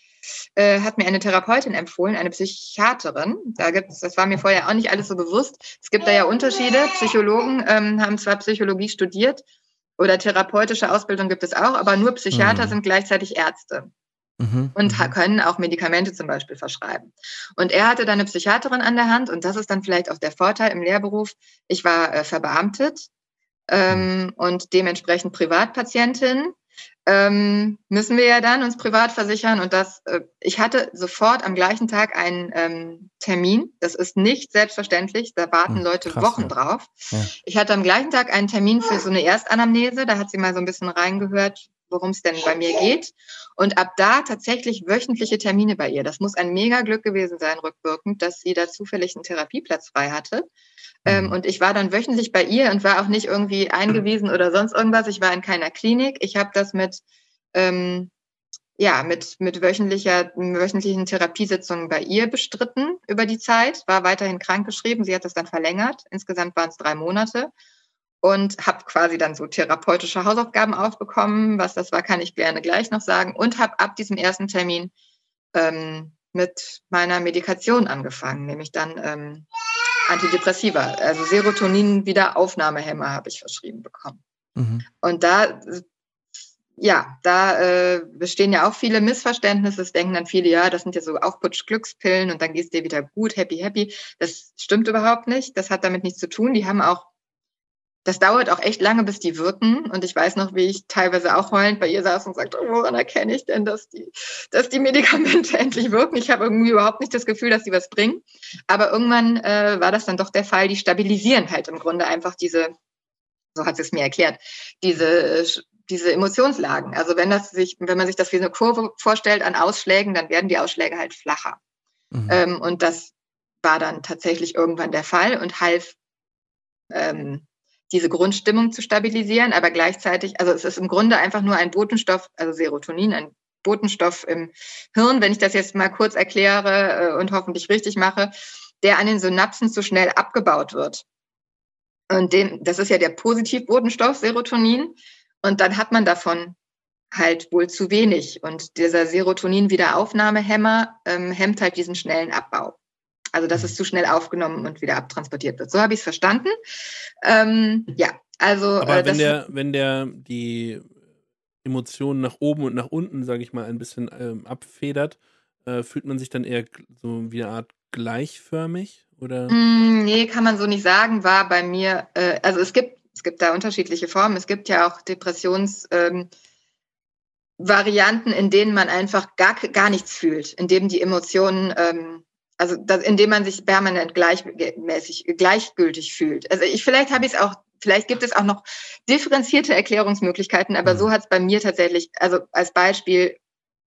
äh, hat mir eine Therapeutin empfohlen, eine Psychiaterin. Da gibt's, das war mir vorher auch nicht alles so bewusst. Es gibt da ja Unterschiede. Psychologen ähm, haben zwar Psychologie studiert oder therapeutische Ausbildung gibt es auch, aber nur Psychiater Mhm. sind gleichzeitig Ärzte Mhm. und mhm. können auch Medikamente zum Beispiel verschreiben. Und er hatte dann eine Psychiaterin an der Hand und das ist dann vielleicht auch der Vorteil im Lehrberuf. Ich war äh, verbeamtet ähm, und dementsprechend Privatpatientin. Ähm, müssen wir ja dann uns privat versichern und das, äh, ich hatte sofort am gleichen Tag einen ähm, Termin. Das ist nicht selbstverständlich, da warten Hm, Leute krass, Wochen ja. drauf. Ja. Ich hatte am gleichen Tag einen Termin für so eine Erstanamnese, da hat sie mal so ein bisschen reingehört, worum es denn bei mir geht. Und ab da tatsächlich wöchentliche Termine bei ihr. Das muss ein mega Glück gewesen sein, rückwirkend, dass sie da zufällig einen Therapieplatz frei hatte. Ähm, Mhm. und ich war dann wöchentlich bei ihr und war auch nicht irgendwie eingewiesen oder sonst irgendwas. Ich war in keiner Klinik. Ich habe das mit, ähm, ja, mit, mit wöchentlicher, wöchentlichen Therapiesitzungen bei ihr bestritten über die Zeit, war weiterhin krankgeschrieben. Sie hat das dann verlängert. Insgesamt waren es drei Monate und habe quasi dann so therapeutische Hausaufgaben aufbekommen. Was das war, kann ich gerne gleich noch sagen. Und habe ab diesem ersten Termin ähm, mit meiner Medikation angefangen, nämlich dann ähm, Antidepressiva, also Serotonin-Wiederaufnahmehämmer habe ich verschrieben bekommen. Mhm. Und da, ja, da äh, bestehen ja auch viele Missverständnisse. Es denken dann viele, ja, das sind ja so Aufputsch-Glückspillen und dann geht's dir wieder gut, happy, happy. Das stimmt überhaupt nicht. Das hat damit nichts zu tun. Die haben auch, das dauert auch echt lange, bis die wirken. Und ich weiß noch, wie ich teilweise auch heulend bei ihr saß und sagte, oh, woran erkenne ich denn, dass die, dass die Medikamente endlich wirken? Ich habe irgendwie überhaupt nicht das Gefühl, dass die was bringen. Aber irgendwann äh, war das dann doch der Fall. Die stabilisieren halt im Grunde einfach diese, so hat sie es mir erklärt, diese diese Emotionslagen. Also wenn das sich, wenn man sich das wie eine Kurve vorstellt an Ausschlägen, dann werden die Ausschläge halt flacher. Mhm. Ähm, und das war dann tatsächlich irgendwann der Fall und half ähm, diese Grundstimmung zu stabilisieren, aber gleichzeitig, also es ist im Grunde einfach nur ein Botenstoff, also Serotonin, ein Botenstoff im Hirn, wenn ich das jetzt mal kurz erkläre äh, und hoffentlich richtig mache, der an den Synapsen zu schnell abgebaut wird. Und den, das ist ja der Positivbotenstoff Serotonin. Und dann hat man davon halt wohl zu wenig. Und dieser Serotonin-Wiederaufnahmehemmer ähm, hemmt halt diesen schnellen Abbau. Also dass es mhm. zu schnell aufgenommen und wieder abtransportiert wird. So habe ich es verstanden. Ähm, ja, also. Aber äh, wenn der, wenn der die Emotionen nach oben und nach unten, sage ich mal, ein bisschen ähm, abfedert, äh, fühlt man sich dann eher so wie eine Art gleichförmig? Oder? Mm, nee, kann man so nicht sagen. War bei mir, äh, also es gibt, es gibt da unterschiedliche Formen. Es gibt ja auch Depressionsvarianten, ähm, in denen man einfach gar, gar nichts fühlt, in denen die Emotionen, ähm, also das, indem man sich permanent gleichmäßig, gleichgültig fühlt. Also ich, vielleicht habe ich es auch, vielleicht gibt es auch noch differenzierte Erklärungsmöglichkeiten, aber mhm. so hat es bei mir tatsächlich, also als Beispiel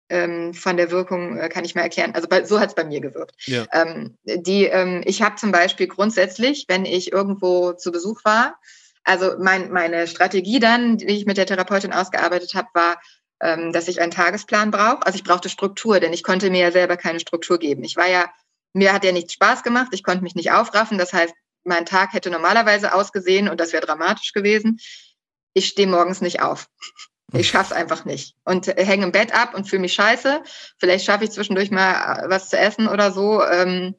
ähm, von der Wirkung äh, kann ich mal erklären. Also bei, so hat es bei mir gewirkt. Ja. Ähm, die, ähm, ich habe zum Beispiel grundsätzlich, wenn ich irgendwo zu Besuch war, also mein, meine Strategie dann, die ich mit der Therapeutin ausgearbeitet habe, war, ähm, dass ich einen Tagesplan brauche. Also ich brauchte Struktur, denn ich konnte mir ja selber keine Struktur geben. Ich war ja, mir hat ja nichts Spaß gemacht, ich konnte mich nicht aufraffen. Das heißt, mein Tag hätte normalerweise ausgesehen und das wäre dramatisch gewesen. Ich stehe morgens nicht auf. Ich schaff's einfach nicht und hänge im Bett ab und fühle mich scheiße. Vielleicht schaffe ich zwischendurch mal äh, was zu essen oder so, ähm,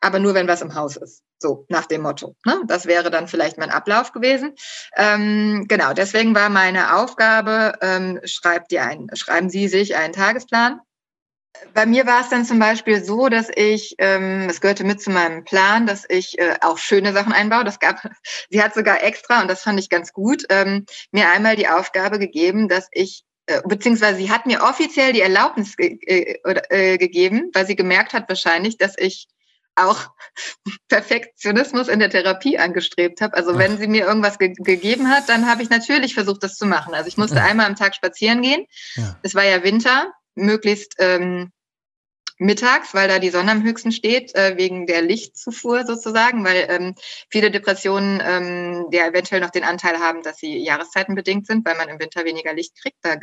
aber nur wenn was im Haus ist. So nach dem Motto. Ne? Das wäre dann vielleicht mein Ablauf gewesen. Ähm, genau, deswegen war meine Aufgabe: ähm, schreibt ihr ein, schreiben Sie sich einen Tagesplan bei mir war es dann zum Beispiel so, dass ich, ähm, es gehörte mit zu meinem Plan, dass ich äh, auch schöne Sachen einbaue. Das gab, sie hat sogar extra, und das fand ich ganz gut, ähm, mir einmal die Aufgabe gegeben, dass ich, äh, beziehungsweise sie hat mir offiziell die Erlaubnis ge äh, äh, gegeben, weil sie gemerkt hat wahrscheinlich, dass ich auch Perfektionismus in der Therapie angestrebt habe. Also wenn sie mir irgendwas ge gegeben hat, dann habe ich natürlich versucht, das zu machen. Also ich musste einmal am Tag spazieren gehen. Ja. Es war ja Winter möglichst ähm, mittags, weil da die Sonne am höchsten steht, äh, wegen der Lichtzufuhr sozusagen, weil ähm, viele Depressionen ähm, ja eventuell noch den Anteil haben, dass sie jahreszeitenbedingt sind, weil man im Winter weniger Licht kriegt. Da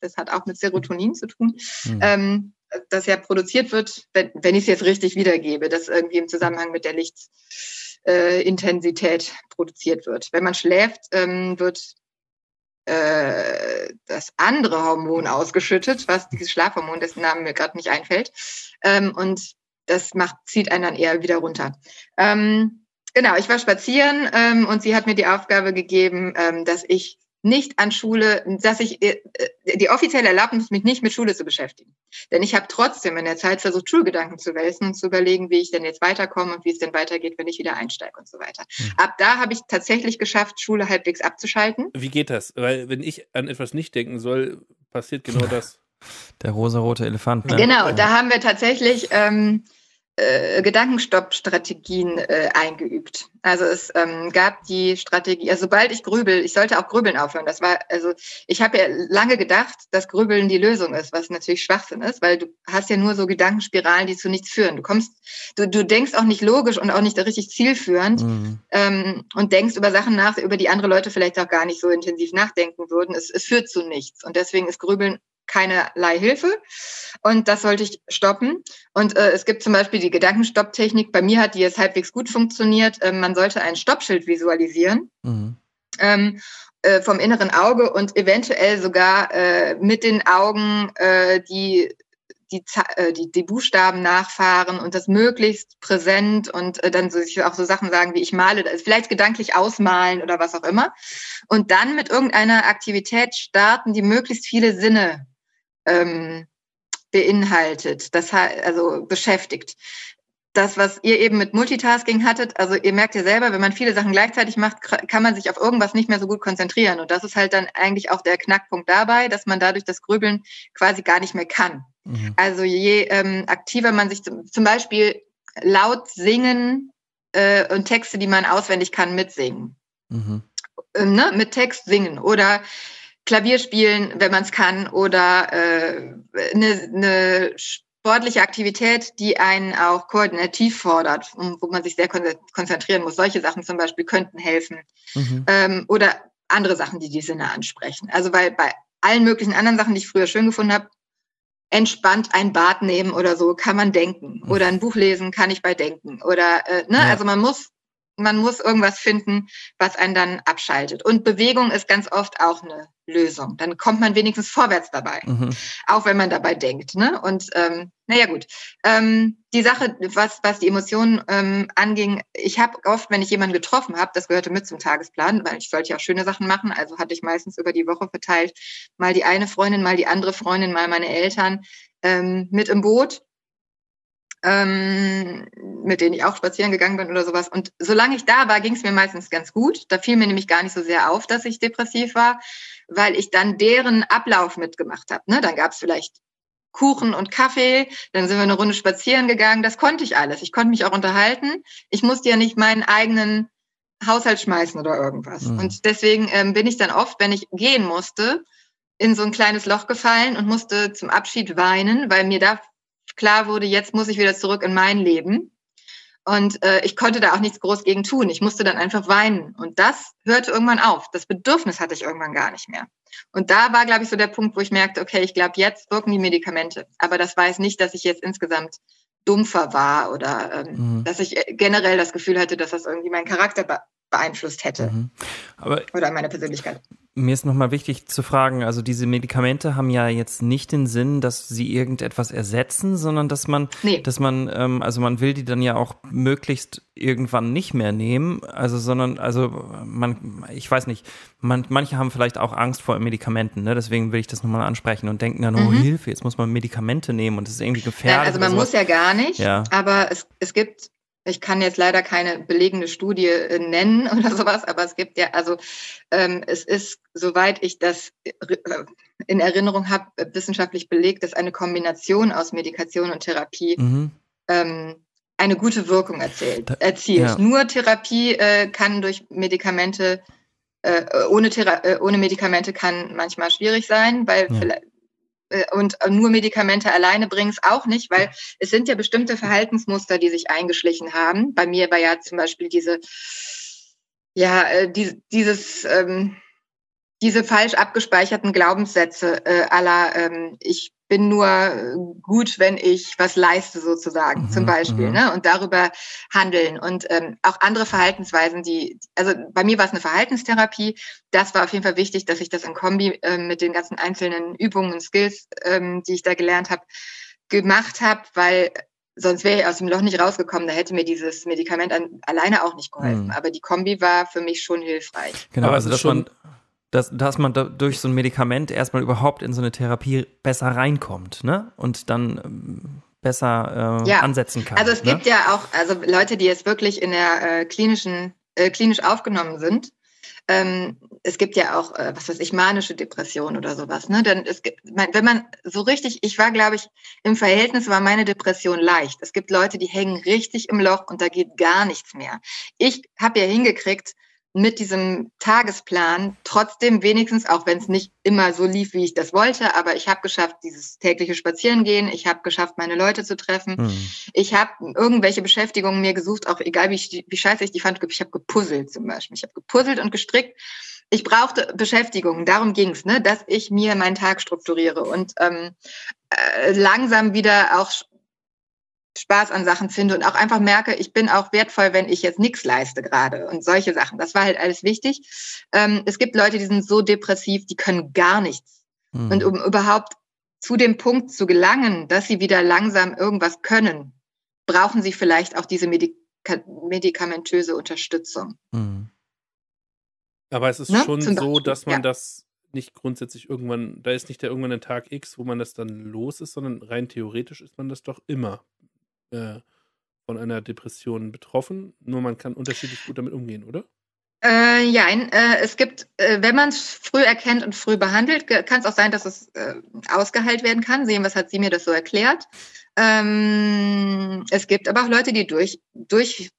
das hat auch mit Serotonin zu tun. Mhm. Ähm, das ja produziert wird, wenn, wenn ich es jetzt richtig wiedergebe, das irgendwie im Zusammenhang mit der Lichtintensität äh, produziert wird. Wenn man schläft, ähm, wird äh, das andere Hormon ausgeschüttet, was dieses Schlafhormon, dessen Namen mir gerade nicht einfällt. Ähm, und das macht, zieht einen dann eher wieder runter. Ähm, genau, ich war spazieren ähm, und sie hat mir die Aufgabe gegeben, ähm, dass ich nicht an Schule, dass ich äh, die offizielle Erlaubnis, mich nicht mit Schule zu beschäftigen. Denn ich habe trotzdem in der Zeit versucht, Schulgedanken zu wälzen und zu überlegen, wie ich denn jetzt weiterkomme und wie es denn weitergeht, wenn ich wieder einsteige und so weiter. Mhm. Ab da habe ich tatsächlich geschafft, Schule halbwegs abzuschalten. Wie geht das? Weil wenn ich an etwas nicht denken soll, passiert genau das. Der rosarote Elefant. Ne? Genau, da haben wir tatsächlich ähm, äh, Gedankenstopp-Strategien äh, eingeübt. Also es ähm, gab die Strategie, also sobald ich grübel, ich sollte auch grübeln aufhören. Das war, also ich habe ja lange gedacht, dass Grübeln die Lösung ist, was natürlich Schwachsinn ist, weil du hast ja nur so Gedankenspiralen, die zu nichts führen. Du kommst, du, du denkst auch nicht logisch und auch nicht richtig zielführend mhm. ähm, und denkst über Sachen nach, über die andere Leute vielleicht auch gar nicht so intensiv nachdenken würden. Es, es führt zu nichts. Und deswegen ist Grübeln keinerlei Hilfe. Und das sollte ich stoppen. Und äh, es gibt zum Beispiel die Gedankenstopptechnik. Bei mir hat die jetzt halbwegs gut funktioniert. Ähm, man sollte ein Stoppschild visualisieren. Mhm. Ähm, äh, vom inneren Auge und eventuell sogar äh, mit den Augen äh, die die, äh, die, die Buchstaben nachfahren und das möglichst präsent und dann so, sich auch so Sachen sagen wie ich male, vielleicht gedanklich ausmalen oder was auch immer. Und dann mit irgendeiner Aktivität starten, die möglichst viele Sinne ähm, beinhaltet, das also beschäftigt. Das, was ihr eben mit Multitasking hattet, also ihr merkt ja selber, wenn man viele Sachen gleichzeitig macht, kann man sich auf irgendwas nicht mehr so gut konzentrieren. Und das ist halt dann eigentlich auch der Knackpunkt dabei, dass man dadurch das Grübeln quasi gar nicht mehr kann. Mhm. Also je ähm, aktiver man sich zum, zum Beispiel laut singen äh, und Texte, die man auswendig kann, mitsingen. Mhm. Ähm, ne? Mit Text singen oder Klavier spielen, wenn man es kann, oder äh, eine, eine sportliche Aktivität, die einen auch koordinativ fordert, wo man sich sehr konzentrieren muss. Solche Sachen zum Beispiel könnten helfen. Mhm. Ähm, oder andere Sachen, die die Sinne ansprechen. Also weil bei allen möglichen anderen Sachen, die ich früher schön gefunden habe, entspannt ein Bad nehmen oder so, kann man denken. Oder ein Buch lesen, kann ich bei denken. Oder, äh, ne, ja. also man muss man muss irgendwas finden, was einen dann abschaltet. Und Bewegung ist ganz oft auch eine Lösung. Dann kommt man wenigstens vorwärts dabei, mhm. auch wenn man dabei denkt. Ne? Und ähm, naja gut, ähm, die Sache, was, was die Emotionen ähm, anging, ich habe oft, wenn ich jemanden getroffen habe, das gehörte mit zum Tagesplan, weil ich sollte ja auch schöne Sachen machen, also hatte ich meistens über die Woche verteilt mal die eine Freundin, mal die andere Freundin, mal meine Eltern ähm, mit im Boot ähm, mit denen ich auch spazieren gegangen bin oder sowas. Und solange ich da war, ging es mir meistens ganz gut. Da fiel mir nämlich gar nicht so sehr auf, dass ich depressiv war, weil ich dann deren Ablauf mitgemacht habe. Ne? Dann gab es vielleicht Kuchen und Kaffee, dann sind wir eine Runde spazieren gegangen. Das konnte ich alles. Ich konnte mich auch unterhalten. Ich musste ja nicht meinen eigenen Haushalt schmeißen oder irgendwas. Mhm. Und deswegen ähm, bin ich dann oft, wenn ich gehen musste, in so ein kleines Loch gefallen und musste zum Abschied weinen, weil mir da klar wurde, jetzt muss ich wieder zurück in mein Leben. Und äh, ich konnte da auch nichts groß gegen tun. Ich musste dann einfach weinen. Und das hörte irgendwann auf. Das Bedürfnis hatte ich irgendwann gar nicht mehr. Und da war, glaube ich, so der Punkt, wo ich merkte, okay, ich glaube, jetzt wirken die Medikamente. Aber das weiß nicht, dass ich jetzt insgesamt dumpfer war oder ähm, mhm. dass ich äh, generell das Gefühl hatte, dass das irgendwie meinen Charakter beeinflusst hätte. Mhm. Aber oder meine Persönlichkeit. Mir ist nochmal wichtig zu fragen, also diese Medikamente haben ja jetzt nicht den Sinn, dass sie irgendetwas ersetzen, sondern dass man, nee. dass man, ähm, also man will die dann ja auch möglichst irgendwann nicht mehr nehmen, also sondern, also man, ich weiß nicht, man, manche haben vielleicht auch Angst vor Medikamenten, ne? deswegen will ich das nochmal ansprechen und denken dann, oh mhm. Hilfe, jetzt muss man Medikamente nehmen und das ist irgendwie gefährlich. Nein, also man muss ja gar nicht, ja. aber es, es gibt ich kann jetzt leider keine belegende Studie äh, nennen oder sowas, aber es gibt ja, also ähm, es ist, soweit ich das äh, in Erinnerung habe, wissenschaftlich belegt, dass eine Kombination aus Medikation und Therapie mhm. ähm, eine gute Wirkung erzählt, erzielt. Ja. Nur Therapie äh, kann durch Medikamente äh, ohne, Thera äh, ohne Medikamente kann manchmal schwierig sein, weil ja. Äh, und nur Medikamente alleine bringen es auch nicht, weil es sind ja bestimmte Verhaltensmuster, die sich eingeschlichen haben. Bei mir war ja zum Beispiel diese, ja, äh, die, dieses, ähm, diese falsch abgespeicherten Glaubenssätze äh, aller, ähm, ich bin nur äh, gut, wenn ich was leiste sozusagen, mhm, zum Beispiel, mhm. ne? Und darüber handeln und ähm, auch andere Verhaltensweisen, die, also bei mir war es eine Verhaltenstherapie. Das war auf jeden Fall wichtig, dass ich das in Kombi äh, mit den ganzen einzelnen Übungen und Skills, ähm, die ich da gelernt habe, gemacht habe, weil sonst wäre ich aus dem Loch nicht rausgekommen. Da hätte mir dieses Medikament an, alleine auch nicht geholfen. Mhm. Aber die Kombi war für mich schon hilfreich. Genau, also dass man dass, dass man da durch so ein Medikament erstmal überhaupt in so eine Therapie besser reinkommt, ne? Und dann ähm, besser äh, ja. ansetzen kann. Also es ne? gibt ja auch, also Leute, die jetzt wirklich in der äh, klinischen, äh, klinisch aufgenommen sind. Ähm, es gibt ja auch, äh, was weiß ich, manische Depression oder sowas. Ne? Denn es gibt, wenn man so richtig, ich war, glaube ich, im Verhältnis war meine Depression leicht. Es gibt Leute, die hängen richtig im Loch und da geht gar nichts mehr. Ich habe ja hingekriegt, mit diesem Tagesplan trotzdem wenigstens, auch wenn es nicht immer so lief, wie ich das wollte, aber ich habe geschafft, dieses tägliche Spazierengehen, ich habe geschafft, meine Leute zu treffen, mhm. ich habe irgendwelche Beschäftigungen mir gesucht, auch egal wie, wie scheiße ich die fand, ich habe gepuzzelt zum Beispiel, ich habe gepuzzelt und gestrickt. Ich brauchte Beschäftigung, darum ging's, ne, dass ich mir meinen Tag strukturiere und ähm, äh, langsam wieder auch Spaß an Sachen finde und auch einfach merke, ich bin auch wertvoll, wenn ich jetzt nichts leiste gerade und solche Sachen. Das war halt alles wichtig. Ähm, es gibt Leute, die sind so depressiv, die können gar nichts. Mhm. Und um überhaupt zu dem Punkt zu gelangen, dass sie wieder langsam irgendwas können, brauchen sie vielleicht auch diese Medika medikamentöse Unterstützung. Mhm. Aber es ist ne? schon so, dass man ja. das nicht grundsätzlich irgendwann, da ist nicht der irgendwann ein Tag X, wo man das dann los ist, sondern rein theoretisch ist man das doch immer äh, von einer Depression betroffen. Nur man kann unterschiedlich gut damit umgehen, oder? Äh, ja, äh, es gibt, äh, wenn man es früh erkennt und früh behandelt, kann es auch sein, dass es äh, ausgeheilt werden kann. Sehen, was hat sie mir das so erklärt. Ähm, es gibt aber auch Leute, die durch, durch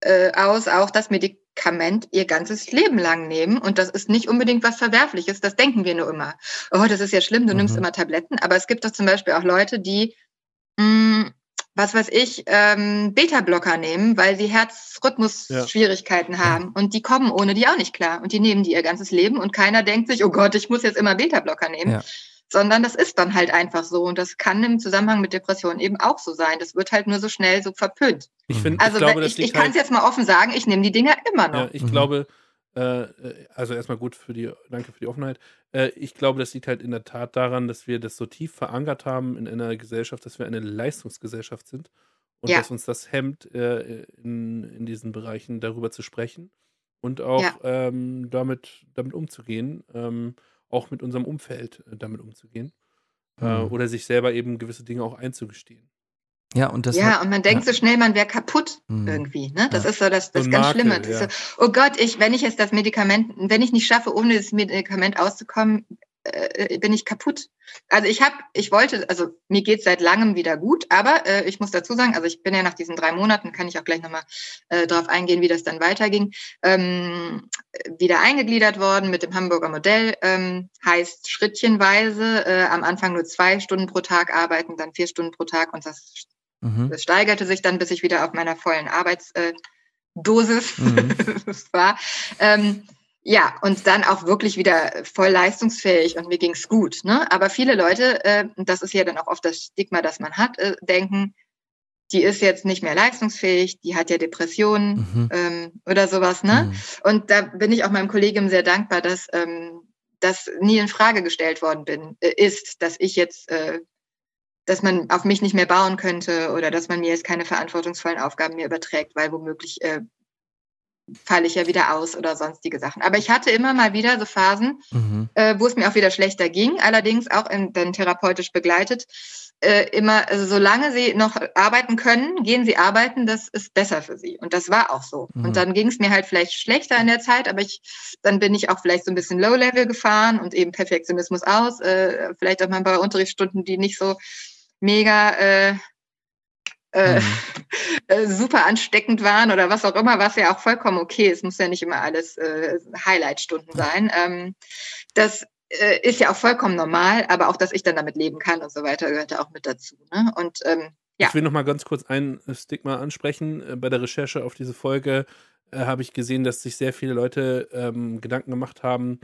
äh, auch das Medikament ihr ganzes Leben lang nehmen. Und das ist nicht unbedingt was Verwerfliches. Das denken wir nur immer. Oh, das ist ja schlimm, du mhm. nimmst immer Tabletten. Aber es gibt doch zum Beispiel auch Leute, die, mh, hm, was weiß ich, ähm, Beta-Blocker nehmen, weil sie Herzrhythmus-Schwierigkeiten ja. haben. Und die kommen ohne die auch nicht klar. Und die nehmen die ihr ganzes Leben und keiner denkt sich, oh Gott, ich muss jetzt immer Beta-Blocker nehmen. Ja sondern das ist dann halt einfach so. Und das kann im Zusammenhang mit Depressionen eben auch so sein. Das wird halt nur so schnell so verpönt. Ich find, also ich, glaube, ich, ich kann es halt, jetzt mal offen sagen, ich nehme die Dinger immer noch. Ja, ich mhm. glaube, also erstmal gut für die, danke für die Offenheit. Äh, ich glaube, das liegt halt in der Tat daran, dass wir das so tief verankert haben in einer Gesellschaft, dass wir eine Leistungsgesellschaft sind und ja. dass uns das hemmt, äh, in, in diesen Bereichen darüber zu sprechen und auch ja. ähm, damit, damit umzugehen. Ähm, auch mit unserem Umfeld äh, damit umzugehen. Mhm. oder sich selber eben gewisse Dinge auch einzugestehen. Ja, und das. Ja, hat, und man denkt ja. so schnell, man wäre kaputt mhm. irgendwie. Ne? Das ja. ist so das, das so ganz Makel, Schlimme. Ja. So, oh Gott, ich, wenn ich jetzt das Medikament, wenn ich nicht schaffe, ohne das Medikament auszukommen, äh, bin ich kaputt. Also ich habe, ich wollte, also mir geht seit langem wieder gut, aber äh, ich muss dazu sagen, also ich bin ja nach diesen drei Monaten, kann ich auch gleich nochmal äh, darauf eingehen, wie das dann weiterging, ähm, wieder eingegliedert worden mit dem Hamburger Modell, ähm, heißt schrittchenweise äh, am Anfang nur zwei Stunden pro Tag arbeiten, dann vier Stunden pro Tag und das, mhm. das steigerte sich dann, bis ich wieder auf meiner vollen Arbeitsdosis mhm. war. Ähm, ja, und dann auch wirklich wieder voll leistungsfähig und mir ging's gut. Ne? Aber viele Leute, äh, das ist ja dann auch oft das Stigma, das man hat, äh, denken, die ist jetzt nicht mehr leistungsfähig, die hat ja Depressionen mhm. ähm, oder sowas. Ne? Mhm. Und da bin ich auch meinem Kollegium sehr dankbar, dass ähm, das nie in Frage gestellt worden bin, äh, ist, dass ich jetzt, äh, dass man auf mich nicht mehr bauen könnte oder dass man mir jetzt keine verantwortungsvollen Aufgaben mehr überträgt, weil womöglich äh, falle ich ja wieder aus oder sonstige Sachen. Aber ich hatte immer mal wieder so Phasen, mhm. äh, wo es mir auch wieder schlechter ging, allerdings auch in, dann therapeutisch begleitet. Äh, immer, also solange sie noch arbeiten können, gehen sie arbeiten, das ist besser für sie. Und das war auch so. Mhm. Und dann ging es mir halt vielleicht schlechter in der Zeit, aber ich, dann bin ich auch vielleicht so ein bisschen Low-Level gefahren und eben Perfektionismus aus, äh, vielleicht auch mal ein paar Unterrichtsstunden, die nicht so mega äh, äh, mhm. Äh, super ansteckend waren oder was auch immer, was ja auch vollkommen okay ist. Muss ja nicht immer alles äh, Highlight-Stunden sein. Ähm, das äh, ist ja auch vollkommen normal, aber auch, dass ich dann damit leben kann und so weiter, gehört ja auch mit dazu. Ne? Und ähm, ja. Ich will noch mal ganz kurz ein Stigma ansprechen. Äh, bei der Recherche auf diese Folge äh, habe ich gesehen, dass sich sehr viele Leute ähm, Gedanken gemacht haben,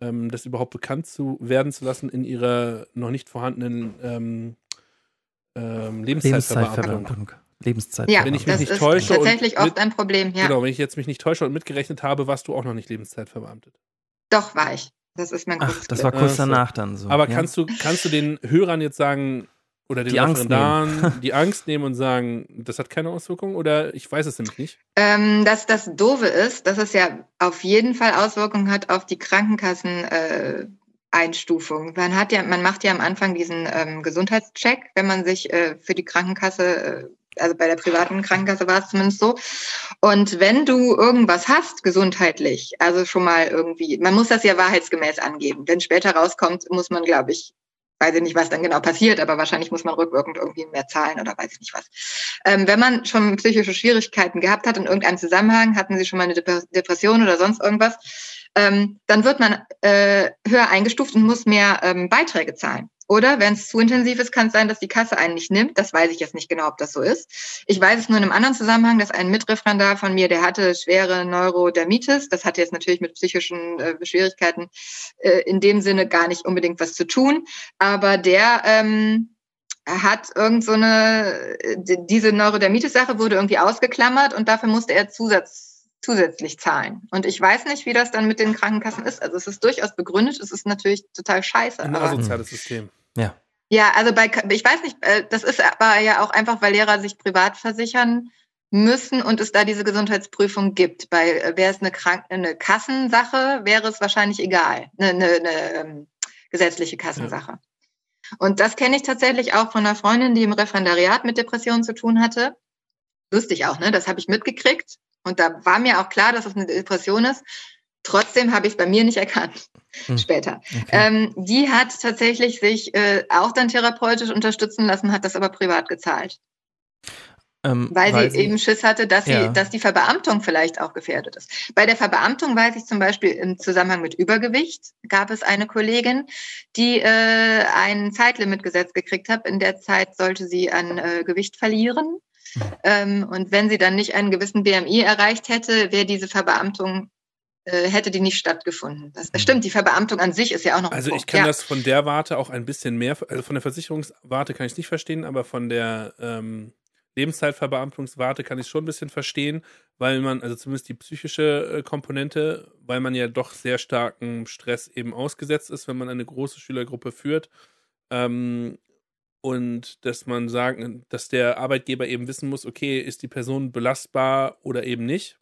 ähm, das überhaupt bekannt zu werden zu lassen in ihrer noch nicht vorhandenen ähm, Lebenszeitverbeamtung. Lebenszeit. Ja, wenn ich mich das nicht ist täusche tatsächlich oft ein Problem. Ja. Genau, wenn ich jetzt mich nicht täusche und mitgerechnet habe, warst du auch noch nicht Lebenszeit Doch, war ich. Das ist mein Ach, das war kurz danach dann so. Aber ja. kannst du kannst du den Hörern jetzt sagen oder den die Referendaren die Angst nehmen und sagen, das hat keine Auswirkungen oder ich weiß es nämlich nicht? Ähm, dass das Doofe ist, dass es ja auf jeden Fall Auswirkungen hat auf die Krankenkassen. Äh, Einstufung. Man hat ja, man macht ja am Anfang diesen ähm, Gesundheitscheck, wenn man sich äh, für die Krankenkasse, äh, also bei der privaten Krankenkasse war es zumindest so. Und wenn du irgendwas hast, gesundheitlich, also schon mal irgendwie, man muss das ja wahrheitsgemäß angeben. Wenn später rauskommt, muss man, glaube ich, weiß ich nicht, was dann genau passiert, aber wahrscheinlich muss man rückwirkend irgendwie mehr zahlen oder weiß ich nicht was. Ähm, wenn man schon psychische Schwierigkeiten gehabt hat in irgendeinem Zusammenhang, hatten Sie schon mal eine Depression oder sonst irgendwas, ähm, dann wird man äh, höher eingestuft und muss mehr ähm, Beiträge zahlen. Oder wenn es zu intensiv ist, kann es sein, dass die Kasse einen nicht nimmt. Das weiß ich jetzt nicht genau, ob das so ist. Ich weiß es nur in einem anderen Zusammenhang, dass ein Mitreferendar von mir, der hatte schwere Neurodermitis. Das hatte jetzt natürlich mit psychischen äh, Schwierigkeiten äh, in dem Sinne gar nicht unbedingt was zu tun. Aber der ähm, hat irgend so eine, äh, diese Neurodermitis-Sache wurde irgendwie ausgeklammert und dafür musste er Zusatz zusätzlich zahlen. Und ich weiß nicht, wie das dann mit den Krankenkassen ist. Also es ist durchaus begründet, es ist natürlich total scheiße. Ein asoziales System. Ja. Ja, also bei, ich weiß nicht, äh, das ist aber ja auch einfach, weil Lehrer sich privat versichern müssen und es da diese Gesundheitsprüfung gibt. Bei äh, wäre es eine, Krank eine Kassensache, wäre es wahrscheinlich egal. Eine, eine, eine ähm, gesetzliche Kassensache. Ja. Und das kenne ich tatsächlich auch von einer Freundin, die im Referendariat mit Depressionen zu tun hatte. Lustig auch, ne? Das habe ich mitgekriegt. Und da war mir auch klar, dass es eine Depression ist. Trotzdem habe ich es bei mir nicht erkannt hm. später. Okay. Ähm, die hat tatsächlich sich äh, auch dann therapeutisch unterstützen lassen, hat das aber privat gezahlt. Ähm, weil, weil, sie, eben Schiss hatte, dass, ja. sie, dass die Verbeamtung vielleicht auch gefährdet ist. Bei der Verbeamtung weiß ich zum Beispiel im Zusammenhang mit Übergewicht gab es eine Kollegin, die äh, ein Zeitlimit gesetzt gekriegt hat. In der Zeit sollte sie an äh, Gewicht verlieren. Mhm. Ähm, und wenn sie dann nicht einen gewissen BMI erreicht hätte, wäre diese Verbeamtung äh, hätte die nicht stattgefunden. Das, das, stimmt, die Verbeamtung an sich ist ja auch noch. Also ich kann ja. das von der Warte auch ein bisschen mehr, also von der Versicherungswarte kann ich es nicht verstehen, aber von der ähm, Lebenszeitverbeamtungswarte kann ich schon ein bisschen verstehen, weil man, also zumindest die psychische äh, Komponente, weil man ja doch sehr starken Stress eben ausgesetzt ist, wenn man eine große Schülergruppe führt. Ähm, und dass man sagen, dass der Arbeitgeber eben wissen muss, okay, ist die Person belastbar oder eben nicht.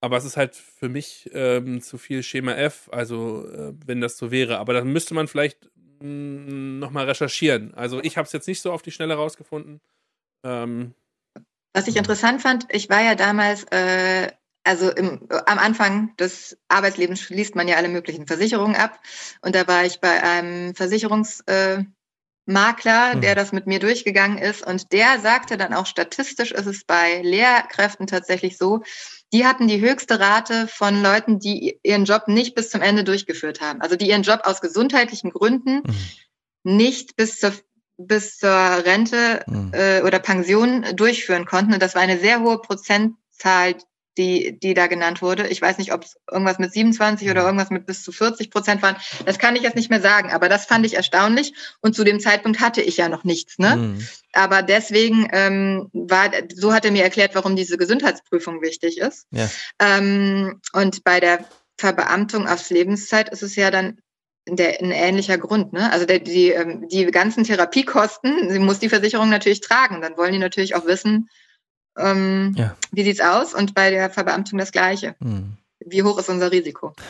Aber es ist halt für mich ähm, zu viel Schema F, also äh, wenn das so wäre. Aber dann müsste man vielleicht mm, nochmal recherchieren. Also ich habe es jetzt nicht so auf die Schnelle rausgefunden. Ähm, Was ich interessant fand, ich war ja damals, äh, also im, am Anfang des Arbeitslebens schließt man ja alle möglichen Versicherungen ab. Und da war ich bei einem Versicherungsmakler, äh, der mhm. das mit mir durchgegangen ist. Und der sagte dann auch, statistisch ist es bei Lehrkräften tatsächlich so, die hatten die höchste Rate von Leuten, die ihren Job nicht bis zum Ende durchgeführt haben. Also die ihren Job aus gesundheitlichen Gründen mhm. nicht bis zur bis zur Rente mhm. äh, oder Pension durchführen konnten. Und das war eine sehr hohe Prozentzahl, die, die da genannt wurde. Ich weiß nicht, ob es irgendwas mit 27 oder irgendwas mit bis zu 40 Prozent waren. Das kann ich jetzt nicht mehr sagen, aber das fand ich erstaunlich. Und zu dem Zeitpunkt hatte ich ja noch nichts. Ne? Mhm. Aber deswegen ähm, war, so hat er mir erklärt, warum diese Gesundheitsprüfung wichtig ist. Ja. Ähm, und bei der Verbeamtung aufs Lebenszeit ist es ja dann der, ein ähnlicher Grund. Ne? Also der, die, ähm, die ganzen Therapiekosten, sie muss die Versicherung natürlich tragen. Dann wollen die natürlich auch wissen, ähm, ja. Wie sieht's aus? Und bei der Verbeamtung das Gleiche. Hm. Wie hoch ist unser Risiko?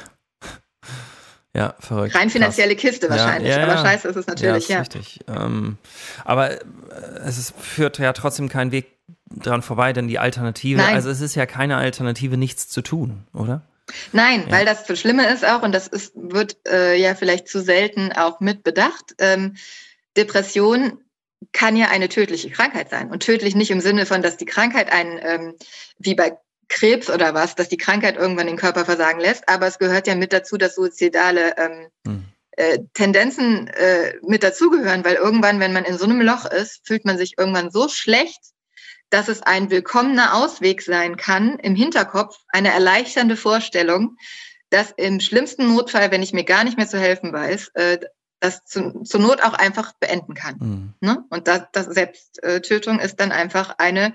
Ja, verrückt. Rein finanzielle Krass. Kiste wahrscheinlich, ja, ja, aber scheiße ist es natürlich, ja. Ist Richtig. Ähm, aber äh, es ist, führt ja trotzdem keinen Weg dran vorbei, denn die Alternative, Nein. also es ist ja keine Alternative, nichts zu tun, oder? Nein, weil das das Schlimme ist auch, und das ist, wird äh, ja vielleicht zu selten auch mitbedacht, ähm, Depression kann ja eine tödliche Krankheit sein. Und tödlich nicht im Sinne von, dass die Krankheit einen, ähm, wie bei Krebs oder was, dass die Krankheit irgendwann den Körper versagen lässt, aber es gehört ja mit dazu, dass suizidale ähm, hm. äh, Tendenzen äh, mit dazugehören, weil irgendwann, wenn man in so einem Loch ist, fühlt man sich irgendwann so schlecht, dass es ein willkommener Ausweg sein kann, im Hinterkopf eine erleichternde Vorstellung, dass im schlimmsten Notfall, wenn ich mir gar nicht mehr zu helfen weiß, äh, das zu, zur Not auch einfach beenden kann. Mhm. Ne? Und das, das Selbsttötung ist dann einfach eine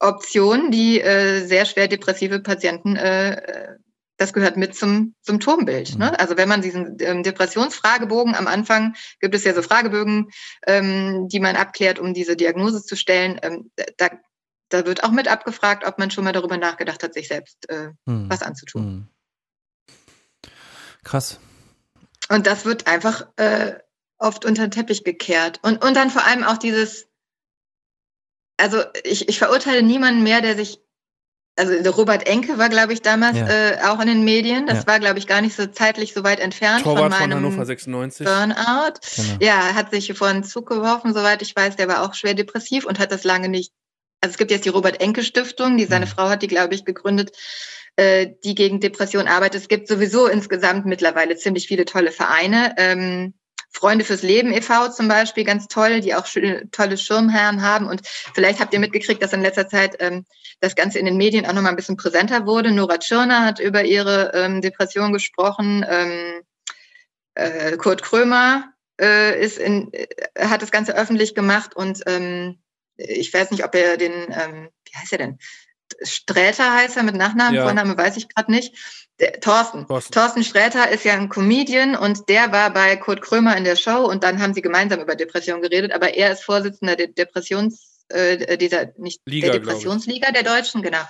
Option, die äh, sehr schwer depressive Patienten, äh, das gehört mit zum Symptombild. Mhm. Ne? Also wenn man diesen ähm, Depressionsfragebogen am Anfang, gibt es ja so Fragebögen, ähm, die man abklärt, um diese Diagnose zu stellen, ähm, da, da wird auch mit abgefragt, ob man schon mal darüber nachgedacht hat, sich selbst äh, mhm. was anzutun. Mhm. Krass. Und das wird einfach äh, oft unter den Teppich gekehrt. Und, und dann vor allem auch dieses, also ich, ich verurteile niemanden mehr, der sich, also Robert Enke war, glaube ich, damals ja. äh, auch in den Medien. Das ja. war, glaube ich, gar nicht so zeitlich so weit entfernt Torwart von meinem von Hannover 96. Burnout. Genau. Ja, hat sich vor einen Zug geworfen, soweit ich weiß. Der war auch schwer depressiv und hat das lange nicht. Also es gibt jetzt die Robert Enke Stiftung, die seine mhm. Frau hat die, glaube ich, gegründet äh, die gegen Depression arbeitet. Es gibt sowieso insgesamt mittlerweile ziemlich viele tolle Vereine. Ähm, Freunde fürs Leben e.V. zum Beispiel, ganz toll, die auch tolle Schirmherren haben. Und vielleicht habt ihr mitgekriegt, dass in letzter Zeit ähm, das Ganze in den Medien auch nochmal ein bisschen präsenter wurde. Nora Tschirner hat über ihre ähm, Depression gesprochen. Ähm, äh, Kurt Krömer äh, ist in, äh, hat das Ganze öffentlich gemacht und ähm, ich weiß nicht, ob er den, ähm, wie heißt er denn? Sträter heißt er mit Nachnamen, ja. Vorname weiß ich gerade nicht. Der, Thorsten. Thorsten. Thorsten Sträter ist ja ein Comedian und der war bei Kurt Krömer in der Show und dann haben sie gemeinsam über Depression geredet, aber er ist Vorsitzender der Depressions, äh, dieser, nicht Liga, der Depressionsliga der Deutschen, genau.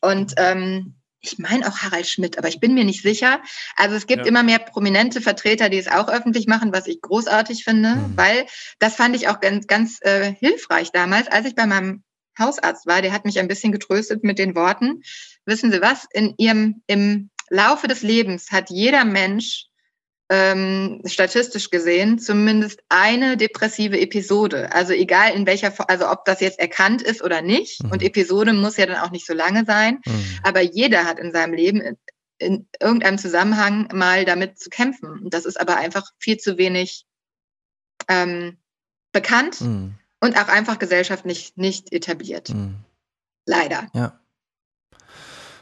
Und ähm, ich meine auch Harald Schmidt, aber ich bin mir nicht sicher. Also es gibt ja. immer mehr prominente Vertreter, die es auch öffentlich machen, was ich großartig finde, mhm. weil das fand ich auch ganz, ganz äh, hilfreich damals, als ich bei meinem Hausarzt war, der hat mich ein bisschen getröstet mit den Worten, wissen Sie was, in Ihrem, im Laufe des Lebens hat jeder Mensch ähm, statistisch gesehen zumindest eine depressive Episode. Also egal in welcher, also ob das jetzt erkannt ist oder nicht. Mhm. Und Episode muss ja dann auch nicht so lange sein. Mhm. Aber jeder hat in seinem Leben in, in irgendeinem Zusammenhang mal damit zu kämpfen. Und das ist aber einfach viel zu wenig ähm, bekannt mhm. Und auch einfach gesellschaftlich nicht etabliert. Mhm. Leider. Ja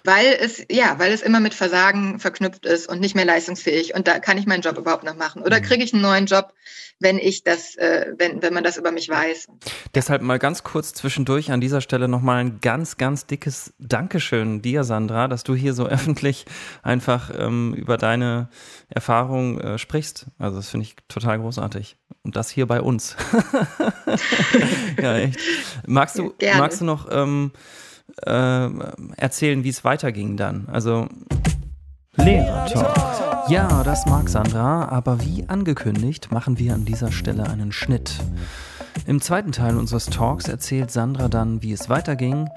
weil es, ja, weil es immer mit Versagen verknüpft ist und nicht mehr leistungsfähig. Und da kann ich meinen Job überhaupt noch machen. Oder mhm. kriege ich einen neuen Job, wenn ich das, äh, wenn, wenn man das über mich weiß. Deshalb mal ganz kurz zwischendurch an dieser Stelle nochmal ein ganz, ganz dickes Dankeschön dir, Sandra, dass du hier so öffentlich einfach ähm, über deine Erfahrung äh, sprichst. Also das finde ich total großartig. Und das hier bei uns. ja, echt. Magst du, Gerne. magst du noch ähm, äh, erzählen, wie es weiterging dann. Also Lehrer-Talk. Ja, das mag Sandra, aber wie angekündigt machen wir an dieser Stelle einen Schnitt. Im zweiten Teil unseres Talks erzählt Sandra dann, wie es weiterging,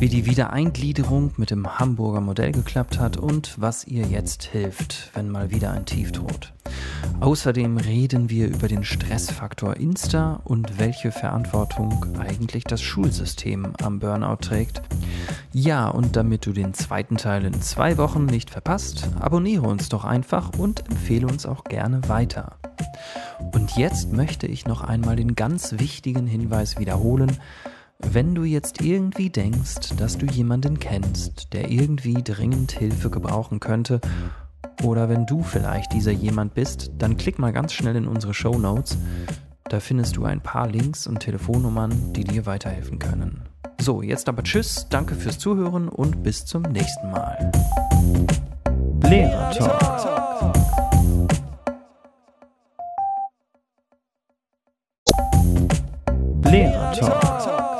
wie die Wiedereingliederung mit dem Hamburger Modell geklappt hat und was ihr jetzt hilft, wenn mal wieder ein Tief droht. Außerdem reden wir über den Stressfaktor Insta und welche Verantwortung eigentlich das Schulsystem am Burnout trägt. Ja, und damit du den zweiten Teil in zwei Wochen nicht verpasst, abonniere uns doch einfach und empfehle uns auch gerne weiter. Und jetzt möchte ich noch einmal den ganz wichtigen Hinweis wiederholen, wenn du jetzt irgendwie denkst, dass du jemanden kennst, der irgendwie dringend Hilfe gebrauchen könnte, oder wenn du vielleicht dieser jemand bist, dann klick mal ganz schnell in unsere Show Notes. Da findest du ein paar Links und Telefonnummern, die dir weiterhelfen können. So, jetzt aber Tschüss, danke fürs Zuhören und bis zum nächsten Mal. Lehrer Talk. Lehrer Talk.